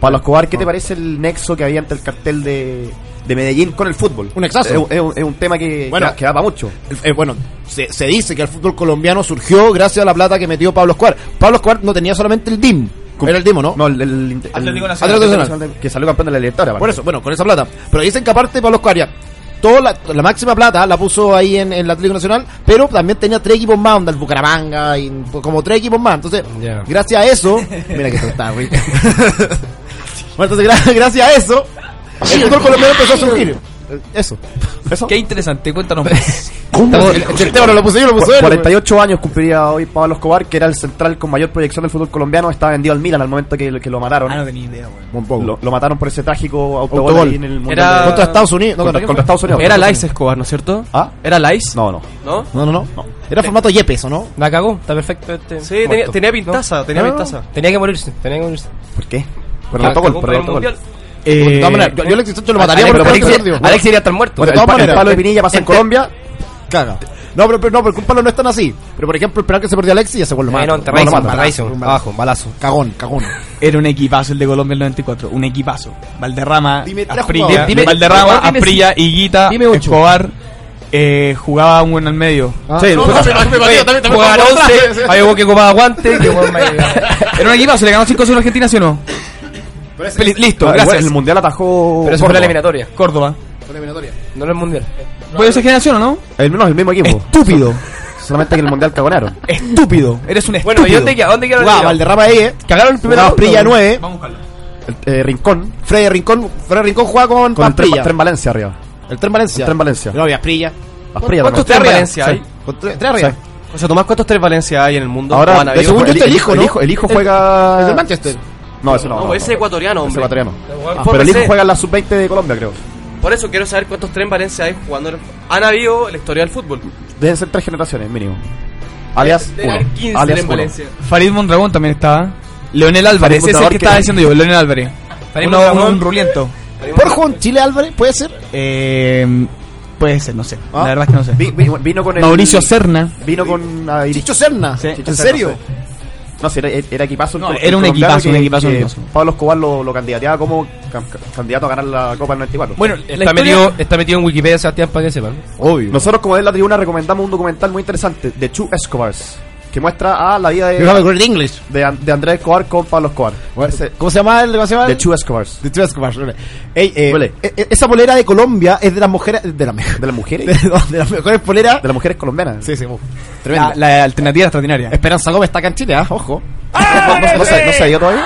Pablo Escobar. ¿Qué te parece el nexo que había entre el cartel de, de Medellín con el fútbol? Un nexazo. Es, un- es un, es un tema que, Bueno. que, que da para mucho. Eh, bueno, se, se dice que el fútbol colombiano surgió gracias a la plata que metió Pablo Escobar. Pablo Escobar no tenía solamente el DIM. Era el DIM, ¿o ¿no? No, el, el, el- Atlético Nacional. Atlético Nacional. que salió campeón de la Libertadores. Por eso, bueno, con esa plata. Pero dicen que aparte Pablo Escobar ya, toda la, la máxima plata la puso ahí en, en el Atlético Nacional, pero también tenía tres equipos más, onda el Bucaramanga, y como tres equipos más. Entonces, gracias a eso, mira que esto está, güey. bueno, entonces, gra- gracias a eso, el fútbol colombiano empezó a surgir. Eso. Eso. Qué interesante, cuéntanos. Estamos- el, el tema no lo puse yo, lo él. güey. 48 años cumpliría hoy Pablo Escobar, que era el central con mayor proyección del fútbol colombiano. Estaba vendido al Milan al momento que, que lo mataron. Ah, no tenía idea, poco. Lo, lo mataron por ese trágico autogol, Autogol. ahí en el Mundial Era- de- Contra Estados Unidos. No, contra, contra, contra Estados Unidos. Era Lice Escobar, ¿no es cierto? ¿Ah? ¿Era Lice? No, no. ¿No? No, no, no. Era formato Yepes, ¿o no? La cagó, está perfecto este. Sí, tenía, tenía pintaza, tenía No. pintaza. Tenía que morirse, tenía que morirse. ¿Por qué? Por Ca- el autogol, por el autogol. Mundial. de todas maneras, yo, yo Alexis Sánchez lo mataría Alex, por el Alex, iría estar muerto. Bueno, de todas el, pa- el maneras, palo de Pinilla pasa en en- Colombia. Caga. No, pero, pero no, pero culpalo no es tan así. Pero por ejemplo, el penal que se perdió Alexis ya se vuelve Eh, malo. no, Un un balazo. Cagón, cagón. Era un equipazo el de Colombia el 94. Un equipazo. Valderrama, Dime Valderrama, dime- Asprilla, Higuita. Escobar. Eh, jugaba un en el medio. Sí, No, no, pero- pero- pero- también- también Jugaban jugaba atrás. 11, había uno que copaba guante. Era un equipazo, le ganó 5-0 a Argentina, ¿sí o no? Listo, Ah, igual, gracias. El mundial atajó. Pero eso fue la Córdoba. eliminatoria, Córdoba. Eliminatoria. no en el mundial. ¿Puede ser generación o no? El menos el mismo equipo. Estúpido. Solamente que en el mundial cagonaron. Estúpido. Eres un estúpido. Bueno, ¿y dónde queda? ¿Dónde queda Jugaba Valderrama ahí, eh. Cagaron el primer Jugaba Prilla ¿no? 9. Vamos a buscarlo. El, eh, Rincón. Freddy Rincón. Freddy Rincón jugaba con, Con el tren, Valencia arriba. El tren Valencia. El tren Valencia. No había Prilla. Asprilla ¿Cuántos también. tres Valencia Sí. hay? Con tre- tres arriba. Sí. José Tomás, ¿cuántos tres Valencia hay en el mundo? Ahora, ¿O han de habido? hecho, Según yo, el, está el el hijo, hijo, ¿no? el hijo, el hijo El- juega. Es de Manchester. No, ese no. No, no, ese ecuatoriano, ese hombre. ecuatoriano. Ah, Pero el hijo juega en la sub-20 de Colombia, creo. Por eso quiero saber cuántos tres Valencia hay jugando. en el- Han habido en la historia del fútbol. Deben ser tres generaciones, mínimo. Alias uno. 15 Alias en uno. Valencia. Farid Mondragón también estaba. Leonel Álvarez, ese es el que que- estaba diciendo yo, Leonel Álvarez. Farid Uno, Mondragón. un ruliento. ¿Por Juan Chile Álvarez? ¿Puede ser? Eh, puede ser, no sé. Ah. La verdad es que no sé. Vi- vi- vino con el. Mauricio Serna. Vino con. ah, Chicho Serna. Sí. Chicho ¿En serio? sí. No, era, era equipazo. No, era un equipazo, un equipazo, un que equipazo. Pablo Escobar lo, lo candidateaba como candidato a ganar la Copa del 94. Bueno, Está metido, está metido en Wikipedia, Sebastián, para que sepan. Obvio. Nosotros, como de la tribuna, recomendamos un documental muy interesante de Two Escobars. Que muestra a la vida de, You have a great English. de, de Andrés Escobar con Pablo Escobar. Ese- ¿Cómo se llama el cómo se llama? de el? Two Escobars. De Two Escobars. Ey, eh, Huele. e- e- esa polera de Colombia es de las mujeres. De las mejores. ¿De las mujeres? De, no, de las mejores poleras. De las mujeres colombianas. Sí, sí, uf, tremendo. La, la alternativa extraordinaria. Esperanza Gómez está acá en Chile, ¿ah? Ojo. No, no, no se, no se dio todavía.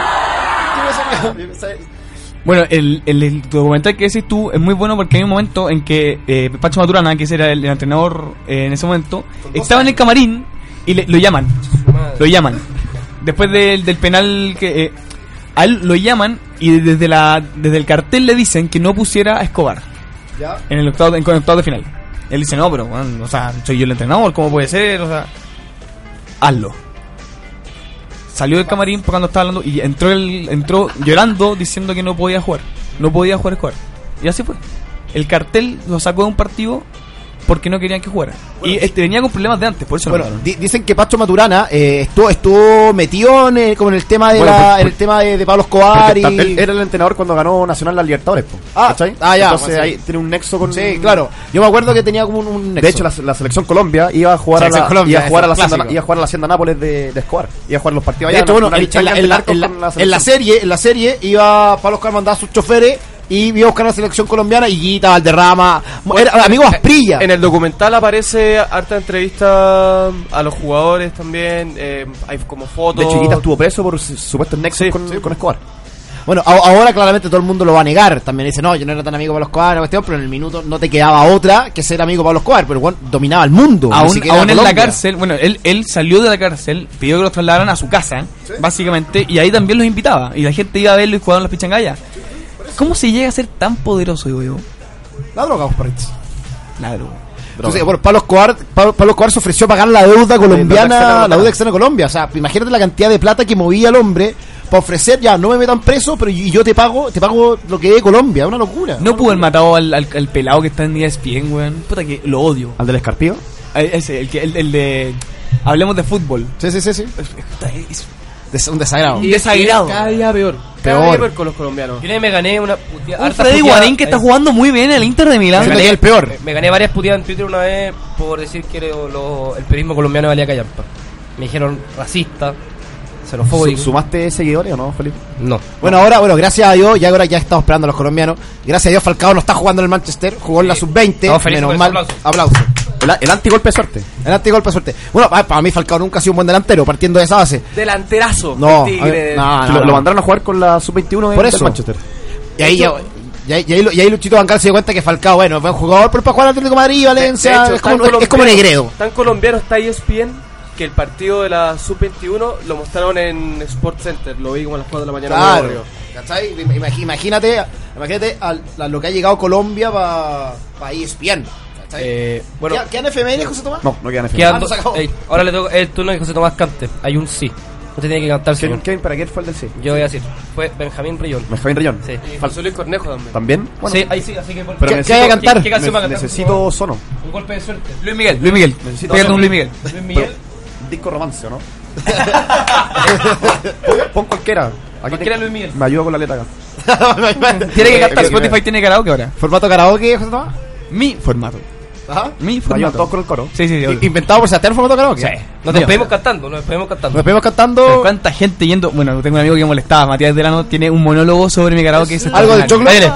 Bueno, el, el, el documental que decís tú es muy bueno porque hay un momento en que eh, Pacho Maturana, que ese era el, el entrenador eh, en ese momento, estaba en el camarín y le- lo llaman. Lo llaman. Después del, del penal que... eh, a él lo llaman y desde, la, desde el cartel le dicen que no pusiera a Escobar Ya. en el octavo, en el octavo de final. Él dice, no, pero, bueno, o sea, soy yo el entrenador, ¿cómo puede ser? O sea, hazlo. Salió del camarín cuando estaba hablando y entró el, entró llorando diciendo que no podía jugar. No podía jugar Escobar. Y así fue. El cartel lo sacó de un partido porque no querían que jugara. y este, venía con problemas de antes, por eso Bueno, di- dicen que Pacho Maturana eh, estuvo, estuvo metido en el, como en el tema de Bueno, la, por- en el tema de, de Pablo Escobar y él era el entrenador cuando ganó Nacional la Libertadores. po, Ah, ¿cachai? ah, ya, Entonces sí. ahí tiene un nexo con. Sí, claro. Yo me acuerdo que tenía como un, un nexo. De hecho, la, la selección Colombia iba a jugar a Selección la, Colombia, iba a jugar a la Hacienda, clásico. iba a jugar a la Hacienda Nápoles de, de Escobar. Iba a jugar los partidos De allá. hecho, una- bueno, en, la, en serie, en la serie iba Pablo Oscar mandaba a sus choferes y iba a buscar a la selección colombiana y Guita, Valderrama, era amigo Asprilla. En el documental aparece harta entrevista a los jugadores también. eh, hay como fotos. De chiquita estuvo preso por su- supuestos nexos con, con Escobar. Bueno, a- ahora claramente todo el mundo lo va a negar. También dice, no, yo no era tan amigo de Pablo Escobar, cuestión, pero en el minuto no te quedaba otra que ser amigo de Pablo Escobar. Pero bueno, dominaba el mundo. Aún, en la cárcel, bueno, él, él salió de la cárcel, pidió que los trasladaran a su casa, básicamente, y ahí también los invitaba. Y la gente iba a verlo y jugaban las pichangallas. ¿Cómo se llega a ser tan poderoso, digo yo? La droga, vos, perritos. La droga. Entonces, bueno, Pablo Escobar, Pablo, Pablo Escobar se ofreció a pagar la deuda colombiana, la deuda externa de Colombia. O sea, imagínate la cantidad de plata que movía el hombre para ofrecer, ya, no me metan preso, pero y yo te pago, te pago lo que es Colombia, una locura. No pudo haber matado al, al, al pelado que está en ESPN, weón. Puta que lo odio. ¿Al del Escarpío? A Ese, el, que, el, el de... Hablemos de fútbol. Sí, sí, sí, sí. Es Des- un desagrado. un desagrado. Cada día peor. Cada Peor. día peor con los colombianos. Yo me gané una puteada. Un Freddy puteada- Guarín que está jugando muy bien en el Inter de Milán. Me el peor. Me gané varias puteadas en Twitter una vez por decir que lo- lo- el periodismo colombiano valía callampa. Me dijeron racista, xenofóbico. ¿Sumaste seguidores o no, Felipe? No. Bueno, ahora, bueno, gracias a Dios, ya ahora ya estamos esperando a los colombianos. Gracias a Dios, Falcao no está jugando en el Manchester, jugó en la Sí. sub-20, Estamos felices menos por mal. Aplauso. El, el antigolpe de suerte. El antigolpe, suerte. Bueno, pa- para mí Falcao nunca ha sido un buen delantero, partiendo de esa base. Delanterazo. No, a ver, Tigre. no, no, lo, no. lo mandaron a jugar con la sub-21 Por del eso. Manchester. Y ahí, ya- y ahí, y ahí, y ahí Luchito Bancal se dio cuenta que Falcao, bueno, es buen jugador, pero para jugar al Atlético de Madrid, Valencia, De hecho, es, como, es como colombiano- Negredo. Tan colombiano está ESPN que el partido de la Sub-21 lo mostraron en Sports Center. Lo vi como a las 4 de la mañana. Claro. ¿Cachai? Imag- Imagínate, imagínate a lo que ha llegado Colombia para pa ESPN. Eh, bueno, ¿Qué, ¿Qué han FML, José Tomás? No, no quedan quedan Ah, acabó. Ey, ahora le toca el turno de José Tomás Cante. Hay un sí. Usted tiene que cantar, ¿Quién, señor. quién, para qué fue el del sí? Yo voy a decir. Fue Benjamín Rillón. Benjamín Rayón. Sí. Y José Luis Cornejo también. ¿También? sí, ahí sí, así que... Pero ¿Qué- necesito- qué hay que cantar? ¿Qué, qué canción va a ne- cantar? necesito sono. Un golpe de suerte. Luis Miguel, Luis Miguel. Necesito Pégate un Luis Miguel. Luis Miguel. Disco romance, ¿o no? Pon cualquiera. Aquí Cualquiera te- Luis Miguel. Me ayuda con la letra acá. Tiene que cantar. Eh, Spotify tiene karaoke ahora. ¿Formato karaoke, José Tomás? Mi formato. Ajá. Mi formato. con el coro. Sí, sí, sí. Inventado por Sebastián formato karaoke. Sí. Nos despedimos cantando, nos despedimos cantando. Nos Pero cantando ¿Cuánta gente yendo? Bueno, tengo un amigo que molestaba. Matías Delano tiene un monólogo sobre mi karaoke. algo de choclo. Ahí viene.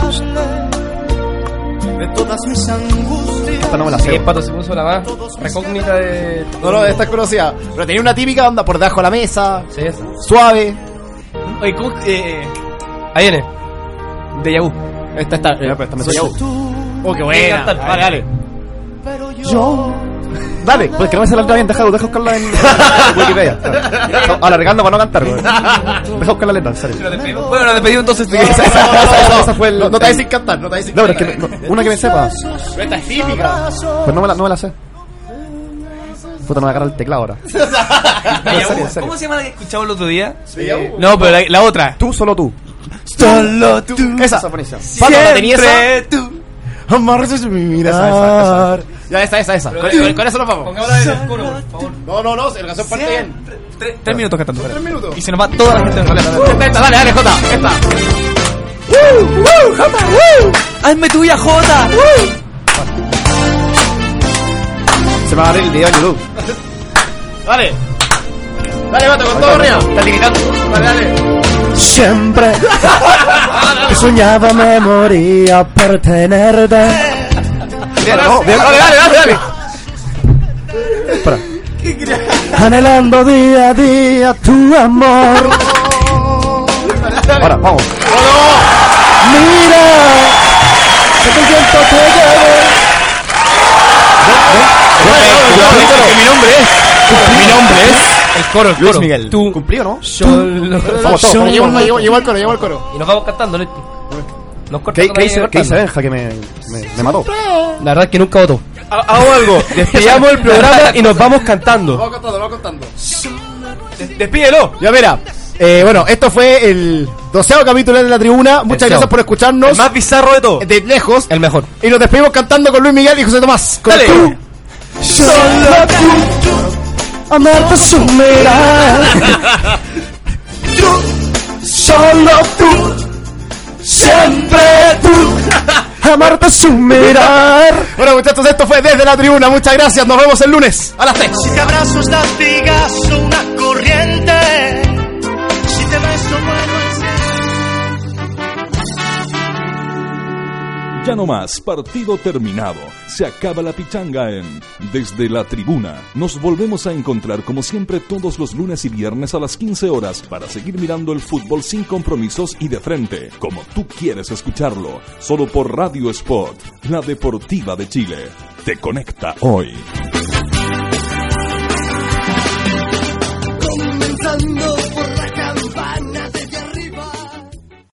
Esta no me la Sí, sé. el pato se puso la más recógnita de... No, no, esta es conocida. Pero tenía una típica onda por debajo de la mesa, Sí, esa. suave. Oye, ¿cómo? Eh, Ahí viene. de Yahoo. Esta está. Esta me soy yo. Oh, qué buena. cantar. Dale, dale. Dale, pues que no me sale la letra bien, deja, deja buscarla en Wikipedia. Alargando para no cantar, güey. Deja buscar la letra, en serio. Bueno, nos despedimos entonces. Esa, esa- esa- esa fue el. No, no te sin cantar, no te sin No, pero es cantar. que no- una que me sepa. Pero esta es típica. Pues no me la, no me la sé. Puta, no me agarra el teclado ahora. De En Yahoo. serio, en serio. ¿Cómo se llama la que escuchamos el otro día? Sí. No, pero la, la otra. Tú, solo tú. Solo tú. Esa. Esa buenísima. ¿la? Siempre tú. Amarres mi mirar. Ya, esa, esa, esa. Con, con- con eso nos vamos. Pongámosla en el coro, por favor. No, no, no, la canción parte bien. Tres, tres minutos cantando. Tres minutos. Y se nos va toda la gente. Esta, esta, dale, dale, Jota. Esta. cama. Hazme tuya, Jota. Se me va a abrir el video en YouTube. Dale. Dale, vato, con todo arriba. Está tiritando. Dale, dale. Siempre soñaba me moría por tenerte. No, dale, dale, dale, dale. Espera. Anhelando día a día tu amor. Ahora, vamos. Mira, que te lleve. Mi nombre es. Mi nombre es. El coro, el Luis. Miguel. Tú. ¿Cumplió, no? Vamos todos. Llevo, llevo el coro, llevo el coro. Y nos vamos cantando, Leti. Nos ¿Qué, cortamos qué hice, ¿Qué hice cantando. Benja que me, me, me mató? La verdad es que nunca votó. Hago algo. Despidamos el programa y nos vamos cantando. Vamos contando, vamos contando. Despídelo. Ya mira, eh, bueno, esto fue el doceavo capítulo de la tribuna. Muchas Doceavo. gracias por escucharnos El más bizarro de todo. de lejos. El mejor. Y nos despedimos cantando con Luis Miguel y José Tomás. Con Dale. tú. Solo tú, amarte su mirar. Solo tú, siempre tú, amarte su mirar. Bueno, muchachos, esto fue desde la tribuna. Muchas gracias. Nos vemos el lunes a las 3. Si te abrazo estás vigas una corriente. Ya no más, partido terminado. Se acaba la pichanga en Desde la Tribuna. Nos volvemos a encontrar como siempre todos los lunes y viernes a las 15 horas para seguir mirando el fútbol sin compromisos y de frente, como tú quieres escucharlo, solo por Radio Spot, la deportiva de Chile. Te conecta hoy. Comenzando